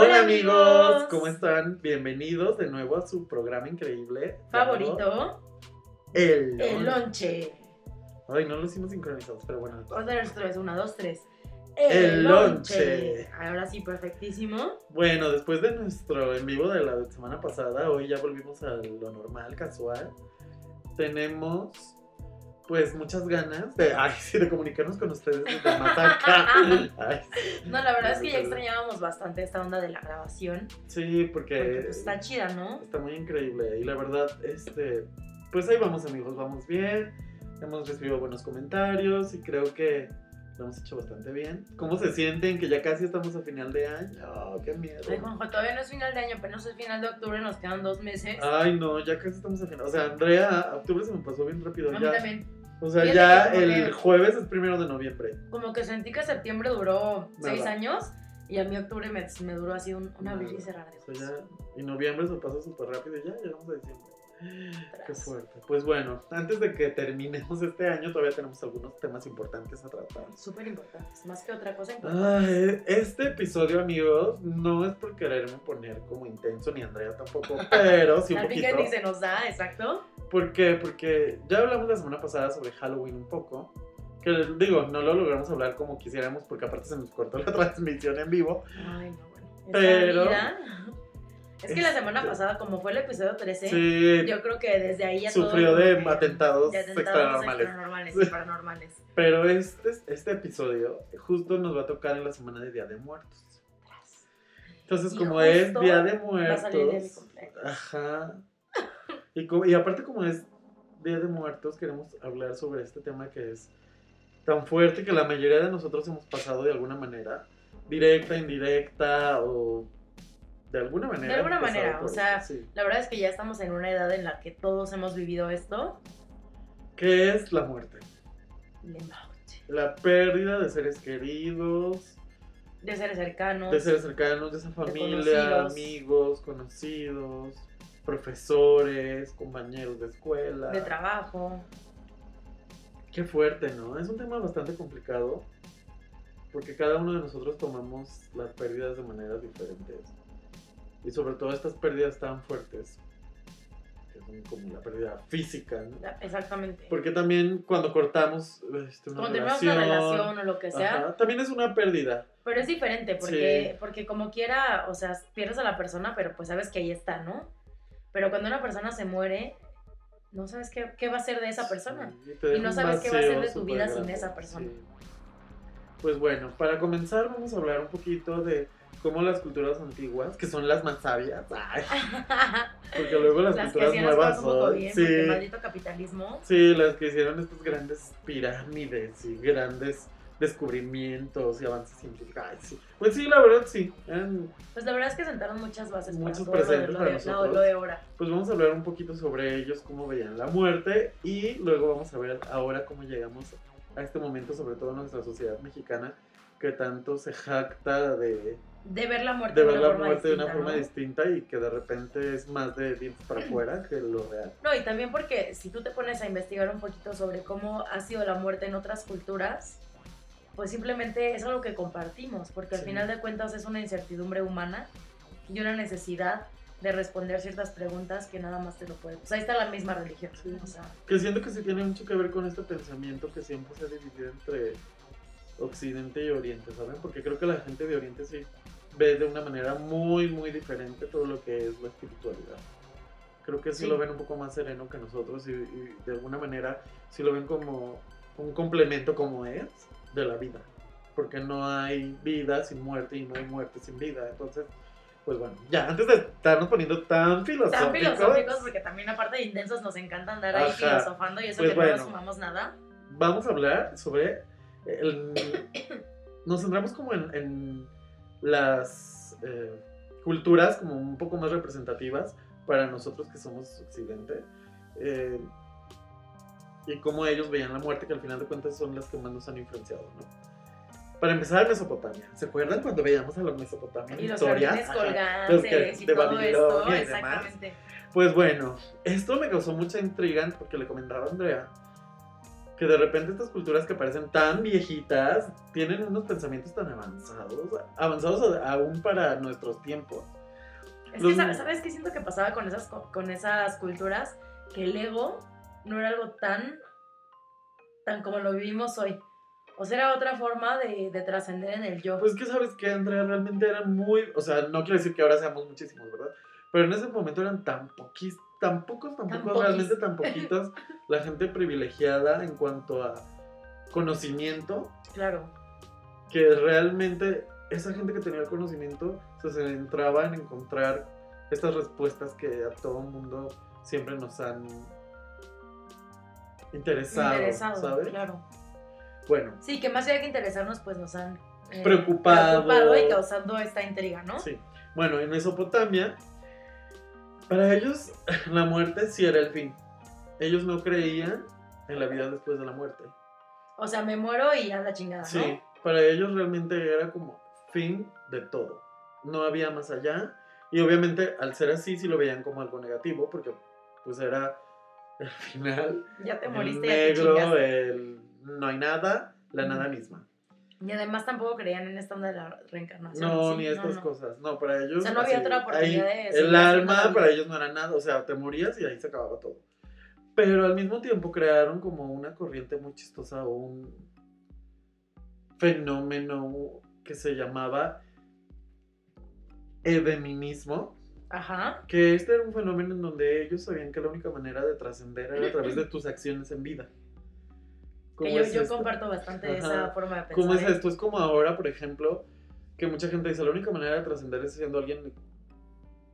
Hola amigos, ¿cómo están? Bienvenidos de nuevo a su programa increíble. Favorito. El, El lonche. Ay, no lo hicimos sincronizados, pero bueno. Otra vez, otra vez, una, dos, tres. El lonche. Ahora sí, perfectísimo. Bueno, después de nuestro en vivo de la semana pasada, hoy ya volvimos a lo normal, casual. Tenemos pues muchas ganas de, ay, sí, de comunicarnos con ustedes desde más acá. Ay, No, la verdad es que ya extrañábamos bastante esta onda de la grabación. sí, porque, Porque pues, está chida, ¿no? está muy increíble y la verdad, este, pues ahí vamos amigos, vamos bien. Hemos recibido buenos comentarios y creo que lo hemos hecho bastante bien. ¿Cómo se sienten que ya casi estamos a final de año? Oh, qué miedo. Ay, Juanjo, todavía no es final de año, apenas es final de octubre, nos quedan dos meses. Ay, no, ya casi estamos a final. O sea, Andrea, octubre se me pasó bien rápido. a mí Ya, también. O sea, ya el que- jueves es primero de noviembre. Como que sentí que septiembre duró Nada. seis años y a mí octubre me, me duró así un, un abrir y cerrar de O sea, ya, y noviembre se pasa súper rápido y ya llegamos a diciembre. Qué fuerte. Pues bueno, antes de que terminemos este año, todavía tenemos algunos temas importantes a tratar. Súper importantes, más que otra cosa importante. Ay, este episodio, amigos, no es por quererme poner como intenso, ni Andrea tampoco, pero sí un que poquito. ni se nos da, exacto. ¿Por qué? Porque ya hablamos la semana pasada sobre Halloween un poco. Que digo, no lo logramos hablar como quisiéramos porque aparte se nos cortó la transmisión en vivo. Ay, no, bueno. Pero- vida- Es que la semana pasada, como fue el episodio 13, Sí, yo creo que desde ahí ya sufrió de atentados, de atentados extranormales. extranormales y paranormales. Pero este, este episodio justo nos va a tocar en la semana de Día de Muertos. Entonces, Y como es Día de Va a salir de mi Muertos, cumpleaños. ajá. Y, y aparte como es Día de Muertos, queremos hablar sobre este tema que es tan fuerte que la mayoría de nosotros hemos pasado de alguna manera, directa, indirecta o de alguna manera. De alguna manera, o sea, sí. La verdad es que ya estamos en una edad en la que todos hemos vivido esto. ¿Qué es la muerte? La muerte. La pérdida de seres queridos, De seres cercanos. de seres cercanos, de esa familia, conocidos. amigos, conocidos, profesores, compañeros de escuela. de trabajo. Qué fuerte, ¿no? Es un tema bastante complicado porque cada uno de nosotros tomamos las pérdidas de maneras diferentes. Y sobre todo estas pérdidas tan fuertes, que son como la pérdida física, ¿no? Exactamente. Porque también cuando cortamos este, una Cuando relación, una relación o lo que sea, ajá, también es una pérdida. Pero es diferente porque, Sí. porque como quiera, o sea, pierdes a la persona, pero pues sabes que ahí está, ¿no? Pero cuando una persona se muere, no sabes qué, qué va a ser de esa persona. Sí, deja no sabes qué va a ser de tu vida súper sin grande, esa persona. sí. Pues bueno, para comenzar vamos a hablar un poquito de cómo las culturas antiguas, que son las más sabias, ay, porque luego las, culturas nuevas son, bien, sí, porque maldito capitalismo. sí, las que hicieron estas grandes pirámides y grandes descubrimientos y avances científicos. Ay, sí. Pues sí, la verdad sí. eran- Pues la verdad es que sentaron muchas bases Muchos para todo presentes lo, para de, nosotros. lo de ahora. pues vamos a hablar un poquito sobre ellos, cómo veían la muerte y luego vamos a ver ahora cómo llegamos a este momento, sobre todo en nuestra sociedad mexicana, que tanto se jacta de, De ver la muerte de de, ver una la forma muerte de distinta, una forma ¿no? distinta y que de repente es más de dientes para afuera que lo real. No, y también porque si tú te pones a investigar un poquito sobre cómo ha sido la muerte en otras culturas, pues simplemente es algo que compartimos, porque al Sí. final de cuentas es una incertidumbre humana y una necesidad de responder ciertas preguntas que nada más te lo puede. Pues ahí está la misma religión. Sí. O sea, Que siento que sí tiene mucho que ver con este pensamiento que siempre se ha dividido entre Occidente y Oriente, ¿saben? Porque creo que la gente de Oriente sí ve de una manera muy, muy diferente todo lo que es la espiritualidad. Creo que sí, Sí. lo ven un poco más sereno que nosotros y, y de alguna manera sí lo ven como un complemento como es de la vida. Porque no hay vida sin muerte y no hay muerte sin vida. Entonces, pues bueno, ya, antes de estarnos poniendo tan filosóficos. tan filosóficos, porque también aparte de intensos nos encanta andar ahí Ajá. filosofando y eso Pues que no bueno. nos sumamos nada. vamos a hablar sobre el- nos centramos como en, en las eh, culturas como un poco más representativas para nosotros que somos occidente eh, y cómo ellos veían la muerte que al final de cuentas son las que más nos han influenciado ¿no? para empezar Mesopotamia ¿se acuerdan cuando veíamos a los Mesopotamias Y los historias? Los que- y de todo Babilonia esto. y demás. Exactamente. Pues bueno, esto me causó mucha intriga porque le comentaba a Andrea que de repente estas culturas que parecen tan viejitas tienen unos pensamientos tan avanzados, avanzados aún para nuestros tiempos. Es Los- que, ¿sabes, ¿sabes qué siento que pasaba con esas, co- con esas culturas? Que el ego no era algo tan, tan como lo vivimos hoy. O sea, era otra forma de, de trascender en el yo. Pues que sabes que Andrea realmente eran muy, o sea, no quiero decir que ahora seamos muchísimos, ¿verdad? Pero en ese momento eran tan poquis, tan pocos, tan pocos, realmente tan poquitos, la gente privilegiada en cuanto a conocimiento, Claro. que realmente esa gente que tenía el conocimiento se centraba en encontrar estas respuestas que a todo mundo siempre nos han interesado, Interesado, ¿sabes? claro. Bueno, Sí, que más allá que interesarnos, pues nos han eh, Preocupado. preocupado y causando esta intriga, ¿no? Sí. Bueno, en Mesopotamia, para ellos la muerte sí era el fin. Ellos no creían en la vida después de la muerte. O sea, me muero y a la chingada, ¿no? Sí, para ellos realmente era como fin de todo. No había más allá. Y obviamente al ser así sí lo veían como algo negativo porque pues era el final, Ya te el moriste y ya te negro, el no hay nada, la Ujú. nada misma. Y además tampoco creían en esta onda de la reencarnación. No, ¿sí? ni estas no. cosas. No, para ellos. O sea, no había otra oportunidad de El seguir haciendo alma para ellos no era nada. O sea, te morías y ahí se acababa todo. Pero al mismo tiempo crearon como una corriente muy chistosa o un fenómeno que se llamaba eveminismo. Ajá. Que este era un fenómeno en donde ellos sabían que la única manera de trascender era a través de tus acciones en vida. Que ¿Cómo yo, es yo esto? comparto bastante Ajá. esa forma de pensar. ¿Cómo es ¿eh? esto? Es como ahora, por ejemplo, que mucha gente dice, la única manera de trascender es siendo alguien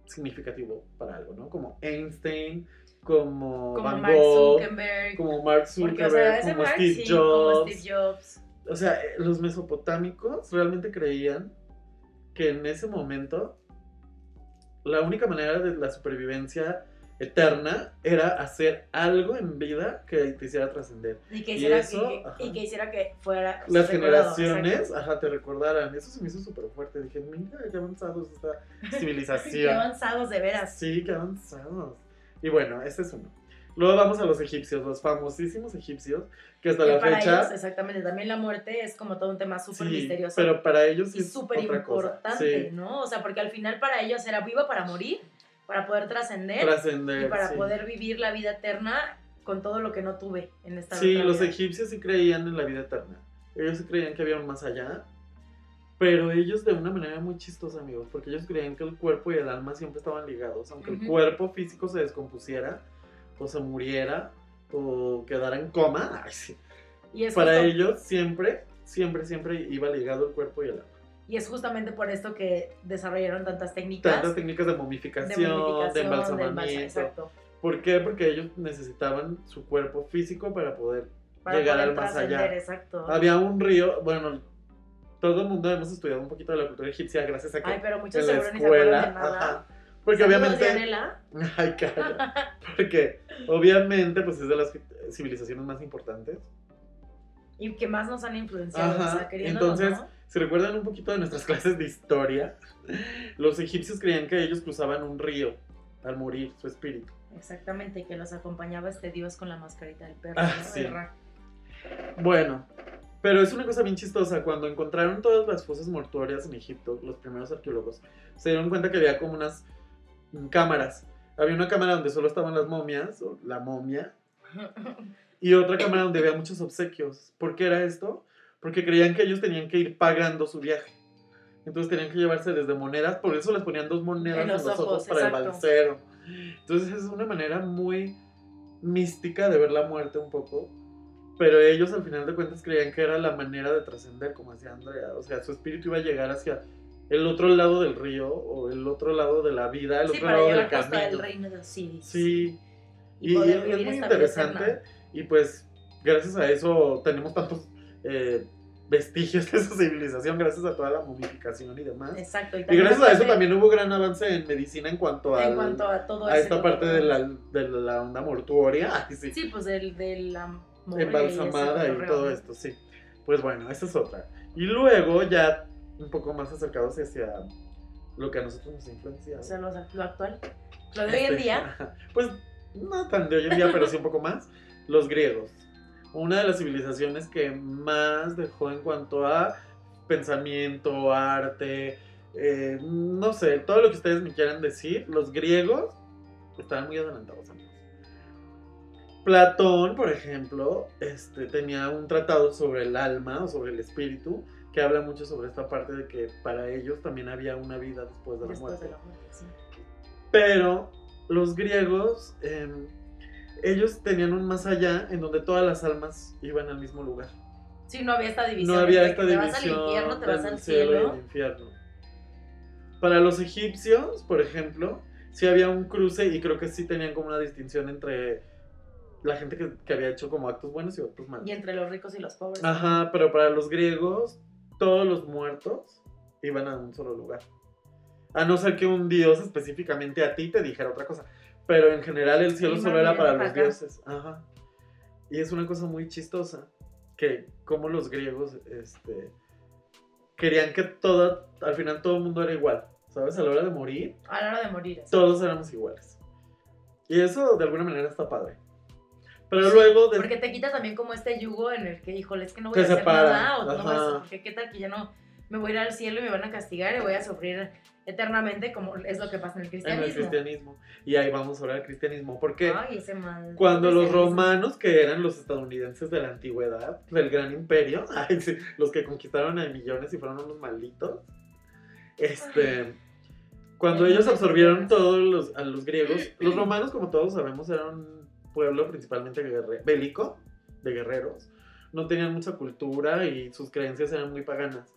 significativo para algo, ¿no? Como Einstein, como, Como Van Mark Gogh, Zuckerberg. como Mark Porque, Zuckerberg, o sea, ese como Mark, Steve sí, Jobs. como Steve Jobs. O sea, eh, los mesopotámicos realmente creían que en ese momento la única manera de la supervivencia eterna era hacer algo en vida que te hiciera trascender. Y que Y hiciera, eso, y que- ajá. y que, hiciera que fuera. las generaciones, ajá, te recordaran. Eso se me hizo súper fuerte. Dije, mira, qué avanzados esta Qué civilización. avanzados, de veras. sí, qué avanzados. Y bueno, este es uno. Luego vamos a los egipcios, los famosísimos egipcios, que hasta Que la para fecha... ellos, exactamente, también la muerte es como todo un tema súper sí, misterioso. pero para ellos sí y es súper otra cosa. importante, Sí, ¿no? O sea, porque al final para ellos era viva para morir, para poder trascender trascender. y para sí. poder vivir la vida eterna con todo lo que no tuve en esta Sí, otra los vida. egipcios sí creían en la vida eterna. Ellos sí creían que había un más allá. Pero ellos de una manera muy chistosa, amigos, porque ellos creían que el cuerpo y el alma siempre estaban ligados. Aunque el cuerpo físico se descompusiera, o se muriera, o quedara en coma, ay, sí. Y para ellos siempre, siempre, siempre iba ligado el cuerpo y el alma. Y es justamente por esto que desarrollaron tantas técnicas Tantas técnicas de de momificación, de, momificación, de embalsa- embalsamamiento. exacto, ¿Por qué? Porque ellos necesitaban su cuerpo físico para poder para llegar poder al más allá. exacto. Había un río, bueno, todo el mundo hemos estudiado un poquito de la cultura egipcia gracias a que Ay, pero muchos en la seguro ni se escuela, de nada. ajá, porque obviamente, ay, calla, porque obviamente pues es de las civilizaciones más importantes. Y que más nos han influenciado, Ajá, o sea, entonces, ¿no? Si recuerdan un poquito de nuestras clases de historia, los egipcios creían que ellos cruzaban un río al morir su espíritu. Exactamente, que los acompañaba este dios con la mascarita del perro, Ah, ¿no? sí. Bueno, pero es una cosa bien chistosa. Cuando encontraron todas las fosas mortuorias en Egipto, los primeros arqueólogos se dieron cuenta que había como unas mm, cámaras. Había una cámara donde solo estaban las momias, o la momia, y otra cámara donde había muchos obsequios. ¿Por qué era esto? Porque creían que ellos tenían que ir pagando su viaje. Entonces tenían que llevarse desde monedas, por eso les ponían dos monedas En en los los, ojos, ojos, para el exacto. balsero. Entonces es una manera muy mística de ver la muerte un poco. Pero ellos al final de cuentas creían que era la manera de trascender, como decía Andrea. O sea, su espíritu iba a llegar hacia el otro lado del río o el otro lado de la vida, el Sí, otro para lado del camino. reino de Osiris. Sí, Y, y, poder es muy interesante. Y pues, gracias a eso tenemos tantos eh, vestigios de esa civilización, gracias a toda la momificación y demás. Exacto. Y gracias a eso también hubo gran avance en medicina en cuanto, En al- cuanto a todo a esta parte de la, de la onda mortuoria. Ay, sí. Sí, pues del, de la embalsamada y, cotorreo, todo esto, sí. Pues bueno, esa es otra. Y luego ya un poco más acercados hacia lo que a nosotros nos ha influenciado. O sea, lo, lo actual. Lo de hoy en Este, día. Pues no tan de hoy en día, pero sí un poco más. Los griegos. Una de las civilizaciones que más dejó en cuanto a pensamiento, arte, eh, no sé, todo lo que ustedes me quieran decir. Los griegos estaban muy adelantados, amigos. Platón, por ejemplo, este, tenía un tratado sobre el alma o sobre el espíritu que habla mucho sobre esta parte de que para ellos también había una vida después de la Después muerte. de la muerte, sí. Pero los griegos, em, ellos tenían un más allá en donde todas las almas iban al mismo lugar. Sí, no había esta división. No había esta que te vas división al infierno, te vas al cielo y cielo. el infierno. Para los egipcios, por ejemplo, sí había un cruce y creo que sí tenían como una distinción entre la gente que, que había hecho como actos buenos y actos malos. Y entre los ricos y los pobres. Ajá, pero para los griegos, todos los muertos iban a un solo lugar. A no ser que un dios específicamente a ti te dijera otra cosa. Pero en general el cielo solo era para los dioses. Ajá. Y es una cosa muy chistosa. Que como los griegos este, querían que todo, al final todo el mundo era igual. ¿Sabes? A la hora de morir, A la hora de morir. así. todos éramos iguales. Y eso de alguna manera está padre. Pero Sí, luego... de- Porque te quita también como este yugo en el que, híjole, es que no voy a hacer separa, nada. O no voy a hacer- ajá. porque qué tal que ya no me voy a ir al cielo y me van a castigar y voy a sufrir eternamente como es lo que pasa en el en cristianismo. el cristianismo. Y ahí vamos ahora al cristianismo. Porque Ay, ese mal. cuando los romanos, que eran los estadounidenses de la antigüedad, del gran imperio, los que conquistaron a millones y fueron unos malditos, este, cuando El ellos absorbieron todos los, a los griegos, los romanos, como todos sabemos, eran un pueblo principalmente guerre- bélico, de guerreros, no tenían mucha cultura y sus creencias eran muy paganas.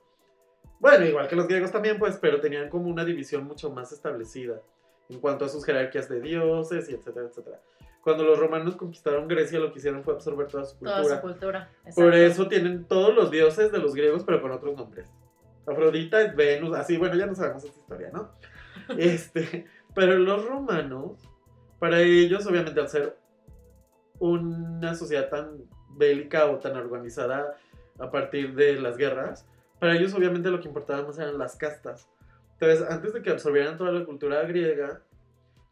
Bueno, igual que los griegos también, pues, pero tenían como una división mucho más establecida en cuanto a sus jerarquías de dioses y etcétera, etcétera. Cuando los romanos conquistaron Grecia, lo que hicieron fue absorber toda su Toda cultura. su cultura. Por exacto. eso tienen todos los dioses de los griegos, pero con otros nombres. Afrodita es Venus, así, bueno, ya no sabemos esa historia, ¿no? Este, pero los romanos, para ellos, obviamente, al ser una sociedad tan bélica o tan organizada a partir de las guerras, para ellos, obviamente, lo que importaba más eran las castas. Entonces, antes de que absorbieran toda la cultura griega,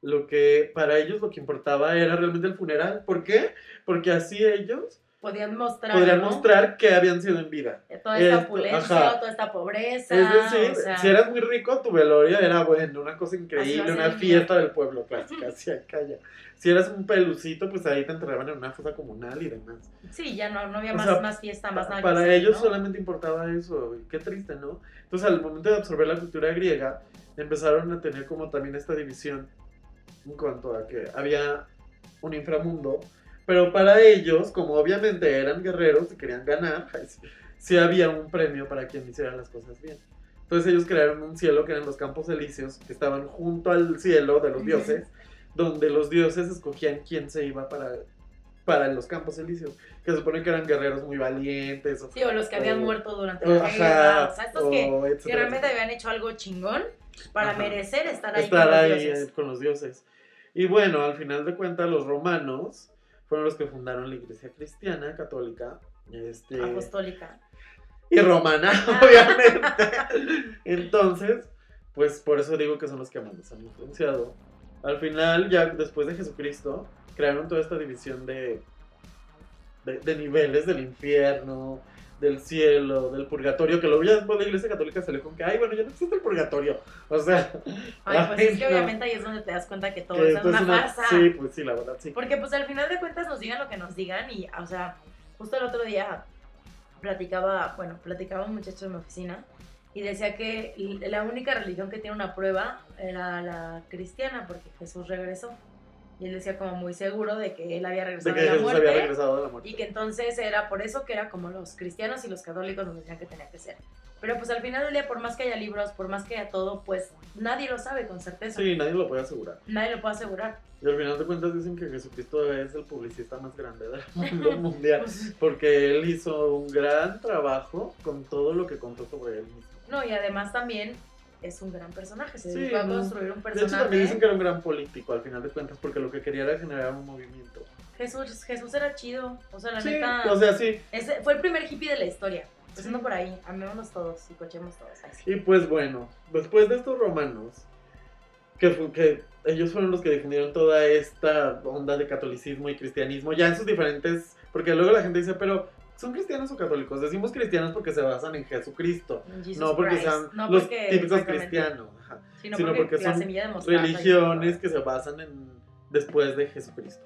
lo que para ellos lo que importaba era realmente el funeral. ¿Por qué? Porque así ellos Podían mostrar. podrían ¿no? mostrar que habían sido en vida. Toda esta Esto, opulencia, ajá. toda esta pobreza. Es decir, o sea, si eras muy rico, tu velorio era bueno, una cosa increíble, una fiesta del pueblo clásica, así acá ya. Si eras un pelucito, pues ahí te enterraban en una fosa comunal y demás. Sí, ya no, no había O más, sea, más fiesta, más nada. que Para hacer, ellos ¿no? solamente importaba eso, qué triste, ¿no? Entonces, al momento de absorber la cultura griega, empezaron a tener como también esta división en cuanto a que había un inframundo, pero para ellos, como obviamente eran guerreros y querían ganar, sí, sí había un premio para quien hiciera las cosas bien. Entonces ellos crearon un cielo que eran los campos elíseos, que estaban junto al cielo de los dioses, donde los dioses escogían quién se iba para, para los campos elíseos, que se supone que eran guerreros muy valientes. O, Sí, o los que habían o- muerto durante la guerra. O sea, estos que, o que etcétera, realmente etcétera. habían hecho algo chingón para Ajá. merecer estar ahí estar con los ahí dioses. eh, con los dioses. Y bueno, al final de cuentas, los romanos fueron los que fundaron la iglesia cristiana, católica, este, Apostólica. y romana, obviamente. Entonces, pues por eso digo que son los que más han influenciado. Al final, ya después de Jesucristo, crearon toda esta división de, de, de niveles del infierno, del cielo, del purgatorio, que luego ya después la iglesia católica salió con que, ay, bueno, ya no existe el purgatorio. O sea, Ay, pues ay, es que no. obviamente ahí es donde te das cuenta que todo que es una, una- farsa. Sí, pues sí, la verdad, sí. Porque pues al final de cuentas nos digan lo que nos digan y, o sea, justo el otro día platicaba, bueno, platicaba un muchacho en mi oficina y decía que la única religión que tiene una prueba era la cristiana porque Jesús regresó. Y él decía como muy seguro de que él había De regresado que de, la Jesús había muerte regresado de la muerte. y que entonces era por eso que era como los cristianos y los católicos nos decían que tenía que ser. Pero pues al final del día, por más que haya libros, por más que haya todo, pues nadie lo sabe con certeza. Sí, nadie lo puede asegurar. Nadie lo puede asegurar. Y al final de cuentas dicen que Jesucristo es el publicista más grande del mundo mundial. Pues, Porque él hizo un gran trabajo con todo lo que contó sobre él mismo. No, y además también es un gran personaje. Se Sí, dedicó a construir un De hecho, también personaje. dicen que era un gran político al final de cuentas, porque lo que quería era generar un movimiento. Jesús, Jesús era chido. O sea, la Sí, neta. o sea, sí. ese fue el primer hippie de la historia. Empezando Sí. por ahí. Amémonos todos y cochemos todos. Ay, sí. Y pues bueno, después de estos romanos, que, fu- que ellos fueron los que difundieron toda esta onda de catolicismo y cristianismo, ya en sus diferentes Porque luego la gente dice, pero ¿son cristianos o católicos? Decimos cristianos porque se basan en Jesucristo. Jesus no porque Christ. sean No los porque- típicos cristianos. ajá. Sino, sino porque, porque son religiones que se basan en después de Jesucristo.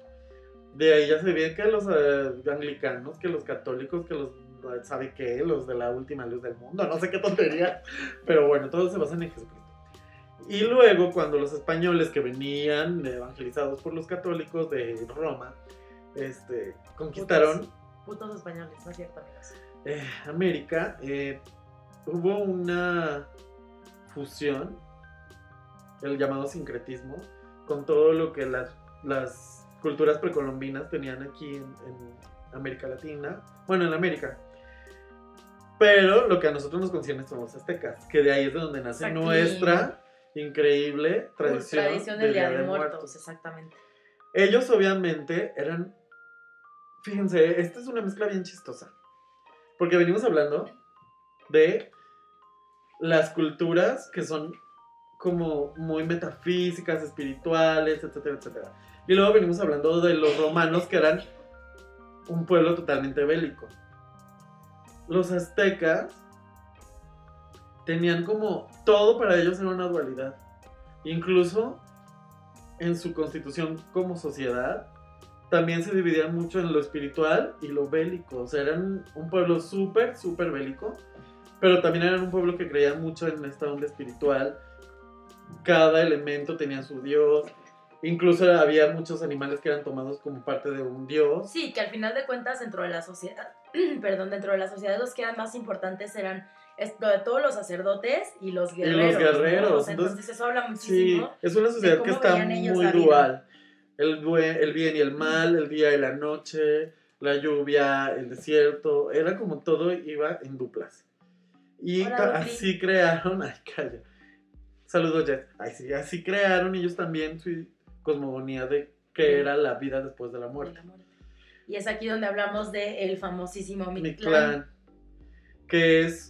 De ahí ya se ve que los eh, anglicanos, que los católicos, que los sabe qué, los de la última luz del mundo, no sé qué tontería, pero bueno, todos se basan en Jesucristo. Y luego cuando los españoles que venían evangelizados por los católicos de Roma, este, conquistaron Putos españoles, no es cierto, amigos. eh, América, eh, hubo una fusión, el llamado sincretismo, con todo lo que las, las culturas precolombinas tenían aquí en, en América Latina, bueno, en América. Pero lo que a nosotros nos concierne son los aztecas, que de ahí es de donde nace Aquí. nuestra increíble tradición, Tradición del Día de Muertos, exactamente. ellos obviamente eran, fíjense, esta es una mezcla bien chistosa, porque venimos hablando de las culturas que son como muy metafísicas, espirituales, etcétera, etcétera. Y luego venimos hablando de los romanos que eran un pueblo totalmente bélico. Los aztecas tenían como todo para ellos era una dualidad. Incluso en su constitución como sociedad también se dividían mucho en lo espiritual y lo bélico. O sea, eran un pueblo súper, súper bélico, pero también eran un pueblo que creía mucho en esta onda espiritual. Cada elemento tenía su dios. Incluso había muchos animales que eran tomados como parte de un dios. Sí, que al final de cuentas dentro de la sociedad, perdón, dentro de la sociedad los que eran más importantes eran esto de todos los sacerdotes y los Y los guerreros. entonces- entonces, eso habla Sí, muchísimo. es una sociedad que está muy dual. El, bue- el bien y el mal, el día y la noche, la lluvia, el desierto, era como todo iba en duplas. Y Hola, así crearon, ay, calla. Saludos, Jess. Ay, sí, así crearon ellos también su cosmogonía de qué Sí. era la vida después de la de muerte. la muerte. Y es aquí donde hablamos del famosísimo Mi Mictlán. clan, que es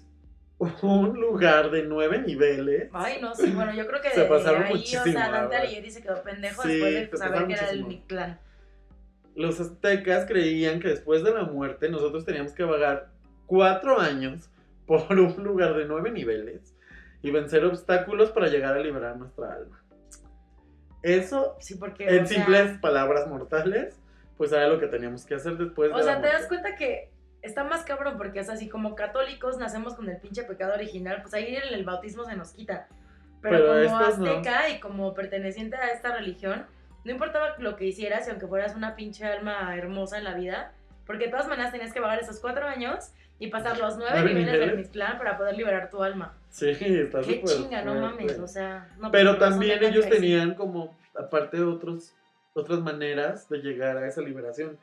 un lugar de nueve niveles. Ay, no, sí, bueno, yo creo que Se pasaron ahí, muchísimo, o sea, Dante. Alighieri se quedó pendejo Sí, después de saber que era el. Mictlán. Los aztecas creían que después de la muerte nosotros teníamos que vagar cuatro años por un lugar de nueve niveles y vencer obstáculos para llegar a liberar nuestra alma. Eso, Sí, porque. en o sea, simples palabras mortales, pues era lo que teníamos que hacer después O de sea, la te das cuenta que está más cabrón porque es así como católicos nacemos con el pinche pecado original, pues ahí el bautismo se nos quita. Pero, Pero como no. azteca y como perteneciente a esta religión, no importaba lo que hicieras y aunque fueras una pinche alma hermosa en la vida, porque de todas maneras tenías que vagar esos cuatro años y pasar los nueve ¿Nueve niveles del? Mictlán para poder liberar tu alma. Sí, está Qué chinga, no mames, o sea... no, Pero pues, razón también ellos tenían como, aparte otros, otras maneras de llegar a esa liberación.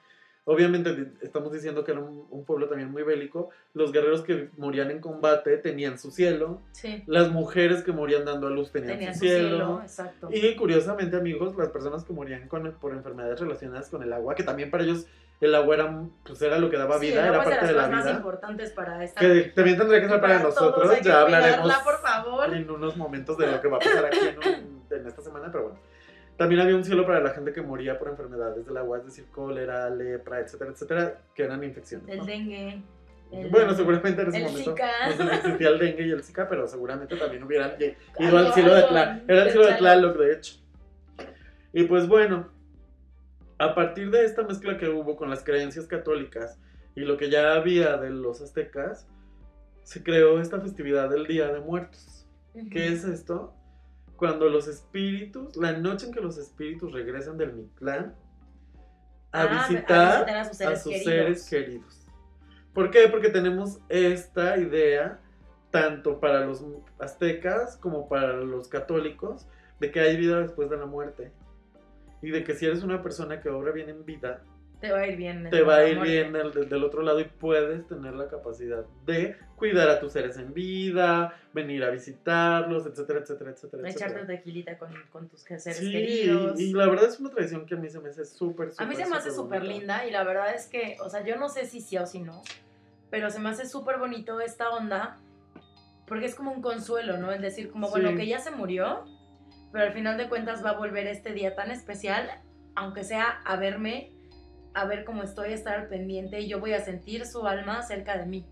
Obviamente estamos diciendo que era un, un pueblo también muy bélico. Los guerreros que morían en combate tenían su cielo. Sí, Las mujeres que morían dando a luz tenían, tenían su su cielo. cielo. Y curiosamente, amigos, las personas que morían con, por enfermedades relacionadas con el agua, que también para ellos el agua era, pues era lo que daba Sí, vida, el era es de parte las de la más vida. importantes para esta Que también tendría que ser para nosotros, ya hablaremos por favor. en unos momentos de lo que va a pasar aquí en, un- en esta semana, pero bueno. También había un cielo para la gente que moría por enfermedades del agua, es decir, cólera, lepra, etcétera, etcétera, que eran infecciones. El ¿no? dengue. el- Bueno, seguramente en ese el momento Zika. no existía el dengue y el Zika, pero seguramente también hubieran ido al cielo de Tlaloc. Era el cielo de Tlaloc. De hecho. Y pues bueno, a partir de esta mezcla que hubo con las creencias católicas y lo que ya había de los aztecas, se creó esta festividad del Día de Muertos. ¿Qué es esto? Cuando los espíritus, la noche en que los espíritus regresan del Mictlán a Ah, visitar a sus a seres sus queridos. seres queridos. ¿Por qué? Porque tenemos esta idea, tanto para los aztecas como para los católicos, de que hay vida después de la muerte. Y de que si eres una persona que obra bien en vida, Te va a ir bien. te va a ir bien del, del- del otro lado y puedes tener la capacidad de cuidar a tus seres en vida, venir a visitarlos, etcétera, etcétera, etcétera. Echarte tequilita con, con tus seres Sí, queridos. y la verdad es una tradición que a mí se me hace súper, súper A mí se me hace súper linda y la verdad es que, o sea, yo no sé si sí o si no, pero se me hace súper bonito esta onda porque es como un consuelo, ¿no? El decir como, bueno, que ya se murió, pero al final de cuentas va a volver este día tan especial, aunque sea a verme a ver cómo estoy, estar al pendiente y yo voy a sentir su alma cerca de mí.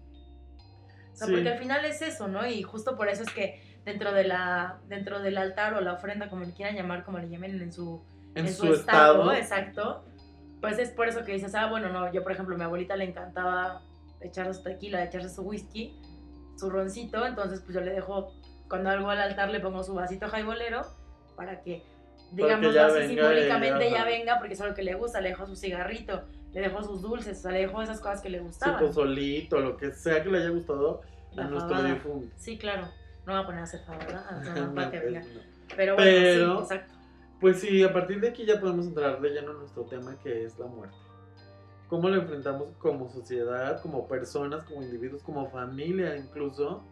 O sea, Sí. porque al final es eso, ¿no? Y justo por eso es que dentro de la dentro del altar o la ofrenda, como le quieran llamar, como le llamen en su En, su, estado. exacto. Pues es por eso que dices, ah, bueno, no, yo por ejemplo, a mi abuelita le encantaba echarse su tequila, echarse su whisky, su roncito, entonces pues yo le dejo, cuando algo al altar le pongo su vasito jaibolero para que, digamos así, venga simbólicamente y- ya venga, porque es algo que le gusta, le dejo su cigarrito, le dejo sus dulces, o sea, le dejo esas cosas que le Su gustaban. pozolito, lo que sea que le haya gustado a La nuestro fabada. difunto. Sí, claro, no voy a poner a hacer sea, no, No, que pues. Pero bueno, Pero- sí, exacto. Pues sí, a partir de aquí ya podemos entrar de lleno en nuestro tema que es la muerte. ¿Cómo lo enfrentamos como sociedad, como personas, como individuos, como familia incluso?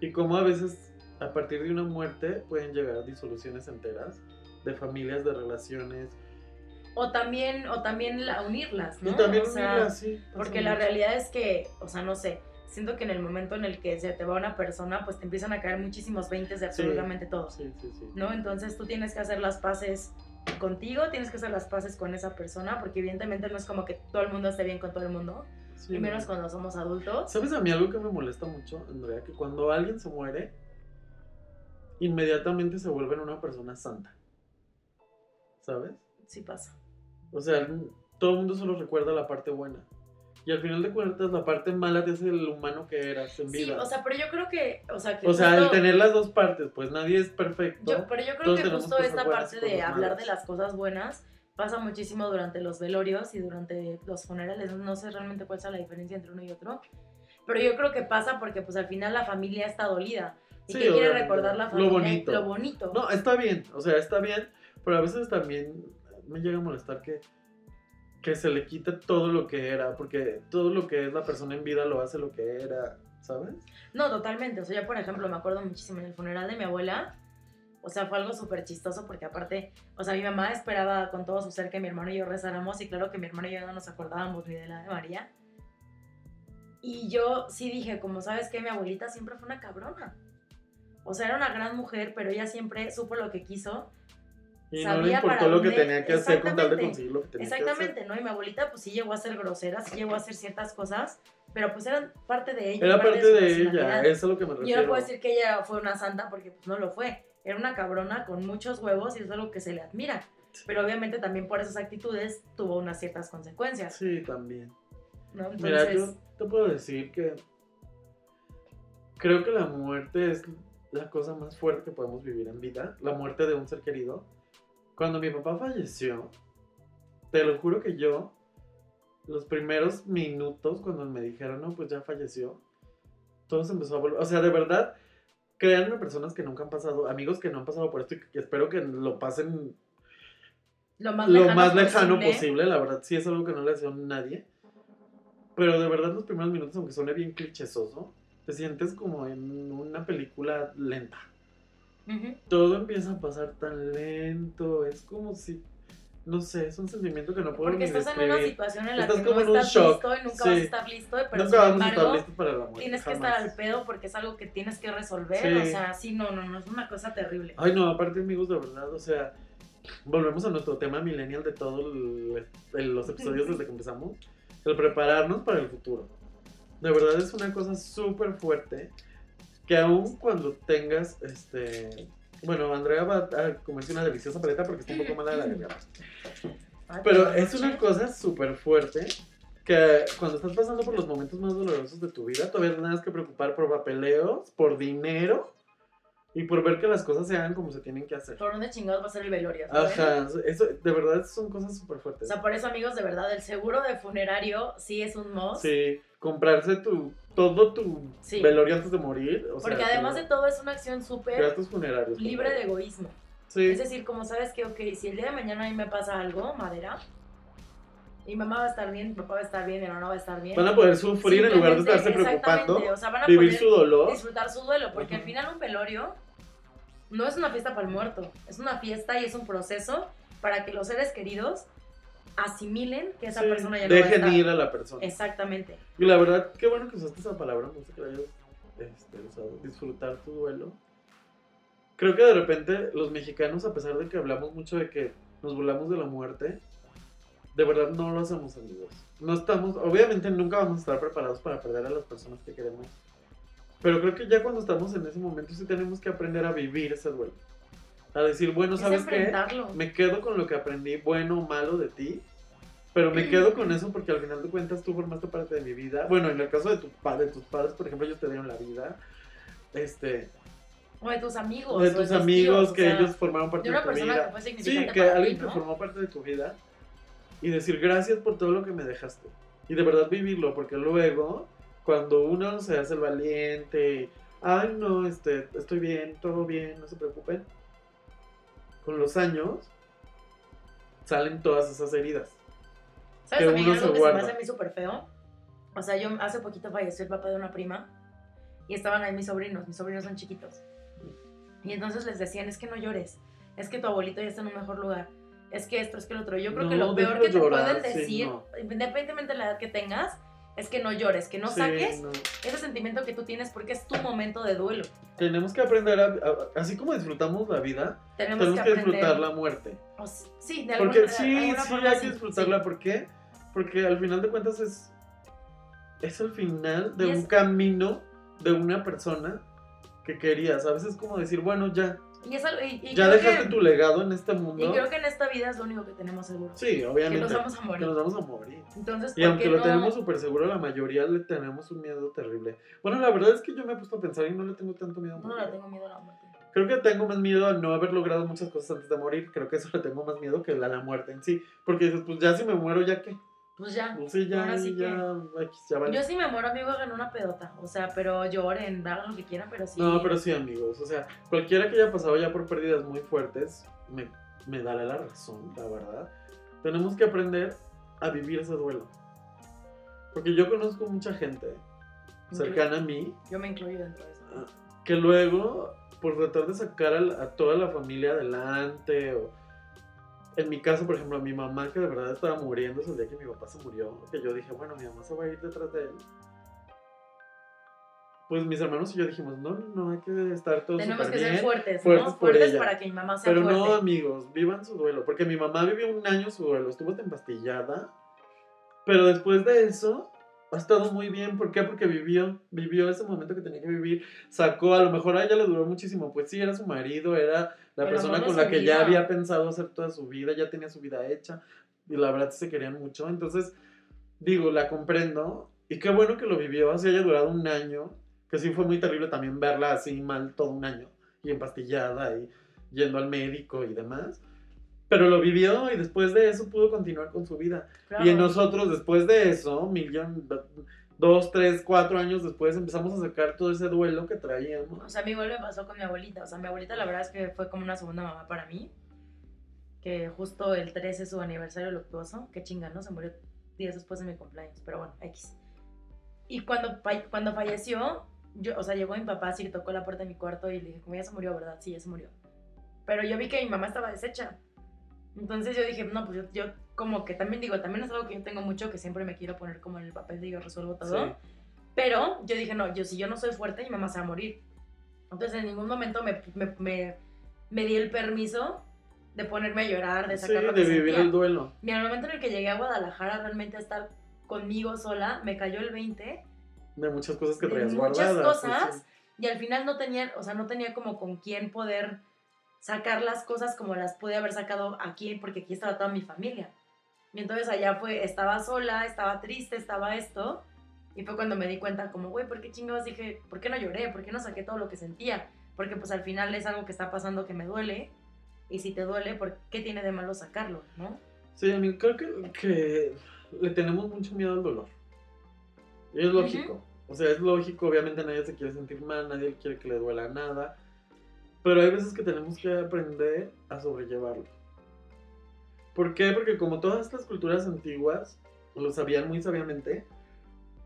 Y cómo a veces a partir de una muerte pueden llegar disoluciones enteras de familias, de relaciones. O también, o también la, unirlas, ¿no? Y también O sea, unirlas, sí, Porque la mucho. realidad es que, o sea, no sé, siento que en el momento en el que se te va una persona, pues te empiezan a caer muchísimos veintes de Sí. absolutamente todo, Sí, sí, sí. ¿no? Entonces tú tienes que hacer las paces contigo, tienes que hacer las paces con esa persona, porque evidentemente no es como que todo el mundo esté bien con todo el mundo, Sí, y menos no. cuando somos adultos. ¿Sabes a mí algo que me molesta mucho, Andrea? Que cuando alguien se muere, inmediatamente se vuelven una persona santa. ¿Sabes? Sí pasa. O sea, todo el mundo solo recuerda la parte buena. Y al final de cuentas, la parte mala te hace el humano que eras en Sí, vida. o sea, pero yo creo que, o sea, que O sea, tener las dos partes, pues nadie es perfecto. Yo, pero yo creo que justo esta parte de hablar malas. de las cosas buenas pasa muchísimo durante los velorios y durante los funerales. No sé realmente cuál sea la diferencia entre uno y otro. Pero yo creo que pasa porque pues al final la familia está dolida. Y Sí, que quiere recordar la Lo familia. bonito. Lo bonito. No, está bien, o sea, está bien, pero a veces también me llega a molestar que, que se le quite todo lo que era, porque todo lo que es la persona en vida lo hace lo que era, ¿sabes? No, totalmente. O sea, yo, por ejemplo, me acuerdo muchísimo en el funeral de mi abuela. O sea, fue algo súper chistoso porque aparte, o sea, mi mamá esperaba con todo su ser que mi hermano y yo rezáramos y claro que mi hermano y yo no nos acordábamos ni de la de María. Y yo sí dije, como sabes que mi abuelita siempre fue una cabrona. O sea, era una gran mujer, pero ella siempre supo lo que quiso. Y no le importó para lo que tenía que hacer con tal de conseguir lo que tenía que Exactamente, ¿no? Y mi abuelita pues sí llegó a ser grosera, sí llegó a hacer ciertas cosas, pero pues eran parte de ella. Era parte de ella, eso es a lo que me Yo refiero. no puedo decir que ella fue una santa porque pues no lo fue. Era una cabrona con muchos huevos y es algo que se le admira. Pero obviamente también por esas actitudes tuvo unas ciertas consecuencias, Sí, también. ¿no? Mira, yo te puedo decir que creo que la muerte es la cosa más fuerte que podemos vivir en vida, la muerte de un ser querido. Cuando mi papá falleció, te lo juro que yo, los primeros minutos cuando me dijeron, no, pues ya falleció, todo se empezó a volver, o sea, de verdad, créanme personas que nunca han pasado, amigos que no han pasado por esto y que espero que lo pasen lo más lo lejano, más lejano posible. posible, la verdad, sí es algo que no le deseo a nadie. Pero de verdad los primeros minutos, aunque suene bien clichesoso, te sientes como en una película lenta. Todo empieza a pasar tan lento, es como si, no sé, es un sentimiento que no puedo Porque ni estás en una describir. situación en la Estás que no estás shock, listo y nunca sí. vas a estar listo, pero Nunca sin estar embargo listos para la muerte. tienes que jamás. estar al pedo porque es algo que tienes que resolver. Sí. O sea, sí, no, no, no, es una cosa terrible. Ay, no, aparte, amigos, de verdad, o sea, volvemos a nuestro tema millennial de todos los episodios desde que empezamos. El prepararnos para el futuro. De verdad es una cosa súper fuerte que aún cuando tengas, este... Bueno, Andrea va a comerse una deliciosa paleta porque está un poco mala de la garganta. Pero es una cosa súper fuerte que cuando estás pasando por los momentos más dolorosos de tu vida, todavía no tienes que preocupar por papeleos, por dinero y por ver que las cosas se hagan como se tienen que hacer. ¿Por dónde chingados va a ser el velorio? Ajá, eso de verdad son cosas súper O fuertes. sea, por eso, amigos, de verdad, el seguro de funerario sí es un must. Sí, comprarse tu todo tu Sí. velorio antes de morir. O sea, Porque además tu- de todo es una acción súper libre de egoísmo. Sí. Es decir, como sabes que, ok, si el día de mañana a mí me pasa algo, madera, mi mamá va a estar bien, mi papá va a estar bien, mi hermano va a estar bien. Van a poder sufrir en lugar de estarse preocupando, o sea, van a vivir poder su dolor. disfrutar su duelo, porque Ujú. al final un velorio no es una fiesta para el muerto, es una fiesta y es un proceso para que los seres queridos asimilen que esa Sí, persona ya no va a Dejen ir a la persona. Exactamente. Y la verdad, qué bueno que usaste esa palabra, que la hayas este, usado, disfrutar tu duelo. Creo que de repente los mexicanos, a pesar de que hablamos mucho de que nos burlamos de la muerte, de verdad no lo hacemos amigos. No estamos, obviamente nunca vamos a estar preparados para perder a las personas que queremos. Pero creo que ya cuando estamos en ese momento sí tenemos que aprender a vivir ese duelo. A decir, bueno, Es ¿sabes qué? Me quedo con lo que aprendí, bueno o malo de ti. Pero me quedo con eso porque al final de cuentas tú formaste parte de mi vida. Bueno, en el caso de, tu, de tus padres, por ejemplo, ellos te dieron la vida. Este, O de tus amigos. de o tus tíos, amigos o que sea, ellos formaron parte De de, una tu persona vida. que fue Sí, que para alguien que ¿no? formó parte de tu vida y decir gracias por todo lo que me dejaste. Y de verdad vivirlo, porque luego, cuando uno se hace el valiente, ay no, este, estoy bien, todo bien, no se preocupen, con los años salen todas esas heridas. ¿Sabes que uno algo que se me guarda. hace a mí súper feo? O sea, yo hace poquito falleció el papá de una prima y estaban ahí mis sobrinos, mis sobrinos son chiquitos. Y entonces les decían, es que no llores, es que tu abuelito ya está en un mejor lugar, es que esto, es que lo otro. Yo creo que No, lo peor que te llorar, pueden sí, decir, no. independientemente de la edad que tengas, es que no llores, que no Sí, saques no. ese sentimiento que tú tienes porque es tu momento de duelo. Tenemos que aprender a, a- así como disfrutamos la vida, Tenemos, tenemos que disfrutar la muerte. o sí, de alguna, Porque de sí, sí, hay que disfrutarla. sí. ¿Por qué? Porque al final de cuentas es, es el final de un camino de una persona que querías. A veces es como decir, bueno, ya, Y y- y ya dejaste que- tu legado en este mundo. Y creo que en esta vida es lo único que tenemos seguro. Sí, que obviamente. nos vamos a que morir. nos vamos a morir. Entonces, Y ¿por aunque lo no? tenemos súper seguro, la mayoría le tenemos un miedo terrible. Bueno, la verdad es que yo me he puesto a pensar y no le tengo tanto miedo a No morir. le tengo miedo a la muerte. Creo que tengo más miedo a no haber logrado muchas cosas antes de morir. Creo que eso le tengo más miedo que a la muerte en sí. Porque dices, pues ya si me muero, ¿ya qué? Pues ya. Sí, ya, Ahora sí ya, ya vale. Yo sí me muero, amigo, hagan una pedota. O sea, pero lloren, hagan lo que quieran, pero sí. No, pero sí, amigos. O sea, cualquiera que haya pasado ya por pérdidas muy fuertes, me, me dará la razón, la verdad. Tenemos que aprender a vivir ese duelo. Porque yo conozco mucha gente cercana a mí Yo me incluyo dentro de eso. ah, que luego, por tratar de sacar a, a toda la familia adelante, o en mi caso, por ejemplo, a mi mamá que de verdad estaba muriéndose el día que mi papá se murió, que yo dije, bueno, mi mamá se va a ir detrás de él. Pues mis hermanos y yo dijimos, no, no, no, hay que estar todos Tenemos que ser bien. fuertes, fuertes ¿no? Fuertes ella. para que mi mamá sea Pero fuerte. no, amigos, vivan su duelo. Porque mi mamá vivió un año su duelo, estuvo hasta empastillada. Pero después de eso, ha estado muy bien. ¿Por qué? Porque vivió, vivió ese momento que tenía que vivir. Sacó, a lo mejor a ella le duró muchísimo. Pues sí, era su marido, era la persona con la que ya había pensado hacer toda su vida, ya tenía su vida hecha. Y la verdad se querían mucho. Entonces, digo, la comprendo. Y qué bueno que lo vivió, así haya durado un año. Que sí fue muy terrible también verla así mal todo un año. Y empastillada y yendo al médico y demás. Pero lo vivió y después de eso pudo continuar con su vida. Claro. Y en nosotros, después de eso, millón, dos, tres, cuatro años después, empezamos a sacar todo ese duelo que traíamos. O sea, a mí igual me pasó con mi abuelita. O sea, mi abuelita la verdad es que fue como una segunda mamá para mí. Que justo el 13 es su aniversario luctuoso. Qué chinga, ¿no? Se murió días después de mi cumpleaños. Pero bueno, X. Y cuando, cuando falleció, yo, o sea, llegó mi papá así tocó la puerta de mi cuarto y le dije, como ya se murió, ¿verdad? Sí, ya se murió. Pero yo vi que mi mamá estaba deshecha. Entonces yo dije, no, pues yo, yo como que también digo, también es algo que yo tengo mucho, que siempre me quiero poner como en el papel de yo resuelvo todo. Sí. Pero yo dije, no, yo si yo no soy fuerte, mi mamá se va a morir. Entonces en ningún momento me, me, me, me di el permiso de ponerme a llorar, de Sí, sacar lo de que vivir sentía. el duelo. Y el momento en el que llegué a Guadalajara realmente a estar conmigo sola, me cayó el 20 De muchas cosas que de traías muchas guardadas. cosas sí, sí. y al final no tenía, o sea, no tenía como con quién poder sacar las cosas como las pude haber sacado aquí, porque aquí estaba toda mi familia. Y entonces allá fue, estaba sola, estaba triste, estaba esto. Y fue cuando me di cuenta, como, güey, ¿por qué chingados dije, por qué no lloré? ¿Por qué no saqué todo lo que sentía? Porque pues al final es algo que está pasando que me duele. Y si te duele, ¿por qué tiene de malo sacarlo? ¿No? Sí, a mí creo que, que le tenemos mucho miedo al dolor. Y es lógico. O sea, es lógico, obviamente nadie se quiere sentir mal, nadie quiere que le duela nada. Pero hay veces que tenemos que aprender a sobrellevarlo. ¿Por qué? Porque como todas estas culturas antiguas lo sabían muy sabiamente,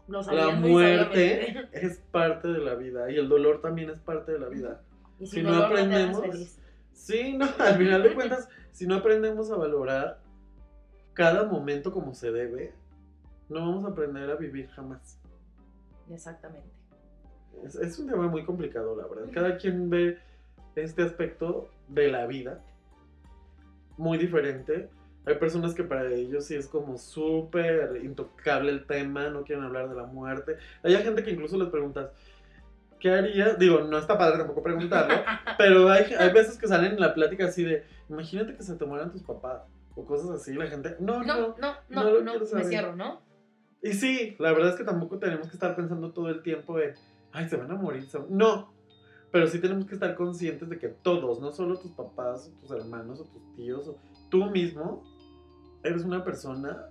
la muy muerte sabiamente. es parte de la vida y el dolor también es parte de la vida. Y si no aprendemos- feliz. Sí, no, al final de cuentas, si no aprendemos a valorar cada momento como se debe, no vamos a aprender a vivir jamás. Exactamente. Es, es un tema muy complicado, la verdad. Cada quien ve este aspecto de la vida muy diferente. Hay personas que para ellos sí es como súper intocable el tema, no quieren hablar de la muerte. Hay gente que incluso les preguntas, ¿qué harías? Digo, no está padre tampoco preguntarlo, pero hay, hay veces que salen en la plática así de, imagínate que se te mueran tus papás o cosas así, la gente, no, No, no. no, no no, no, quiero me cierro, ¿no? Y sí, la verdad es que tampoco tenemos que estar pensando todo el tiempo en, ay, se van a morir. se van-". No, pero sí tenemos que estar conscientes de que todos, no solo tus papás, o tus hermanos, o tus tíos, o tú mismo, eres una persona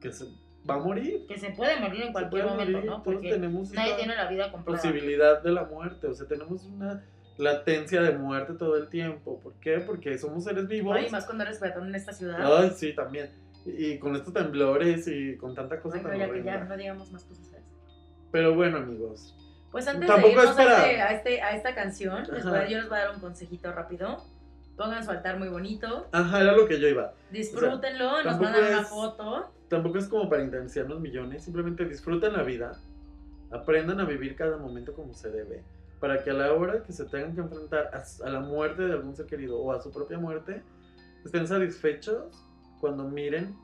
que se va a morir. Que se puede morir en cualquier momento, morir, ¿no? todos Porque tenemos nadie tiene la vida comprada. posibilidad de la muerte, o sea, tenemos una latencia de muerte todo el tiempo. ¿Por qué? Porque somos seres vivos. Ay, más cuando eres peatón en esta ciudad. Ay, sí, también. Y, y con estos temblores y con tanta cosa Ay, tan ya que ya no digamos más cosas. ¿sabes? Pero bueno, amigos. Pues antes Tampoco de es irnos para- a, este, a, este- a esta canción, les voy yo les voy a dar un consejito rápido. Pongan su altar muy bonito, Ajá, era lo que yo iba. disfrútenlo, nos tampoco mandan una foto. Tampoco es como para intensiarnos millones, simplemente disfruten la vida, aprendan a vivir cada momento como se debe, para que a la hora que se tengan que enfrentar a, a la muerte de algún ser querido o a su propia muerte, estén satisfechos cuando miren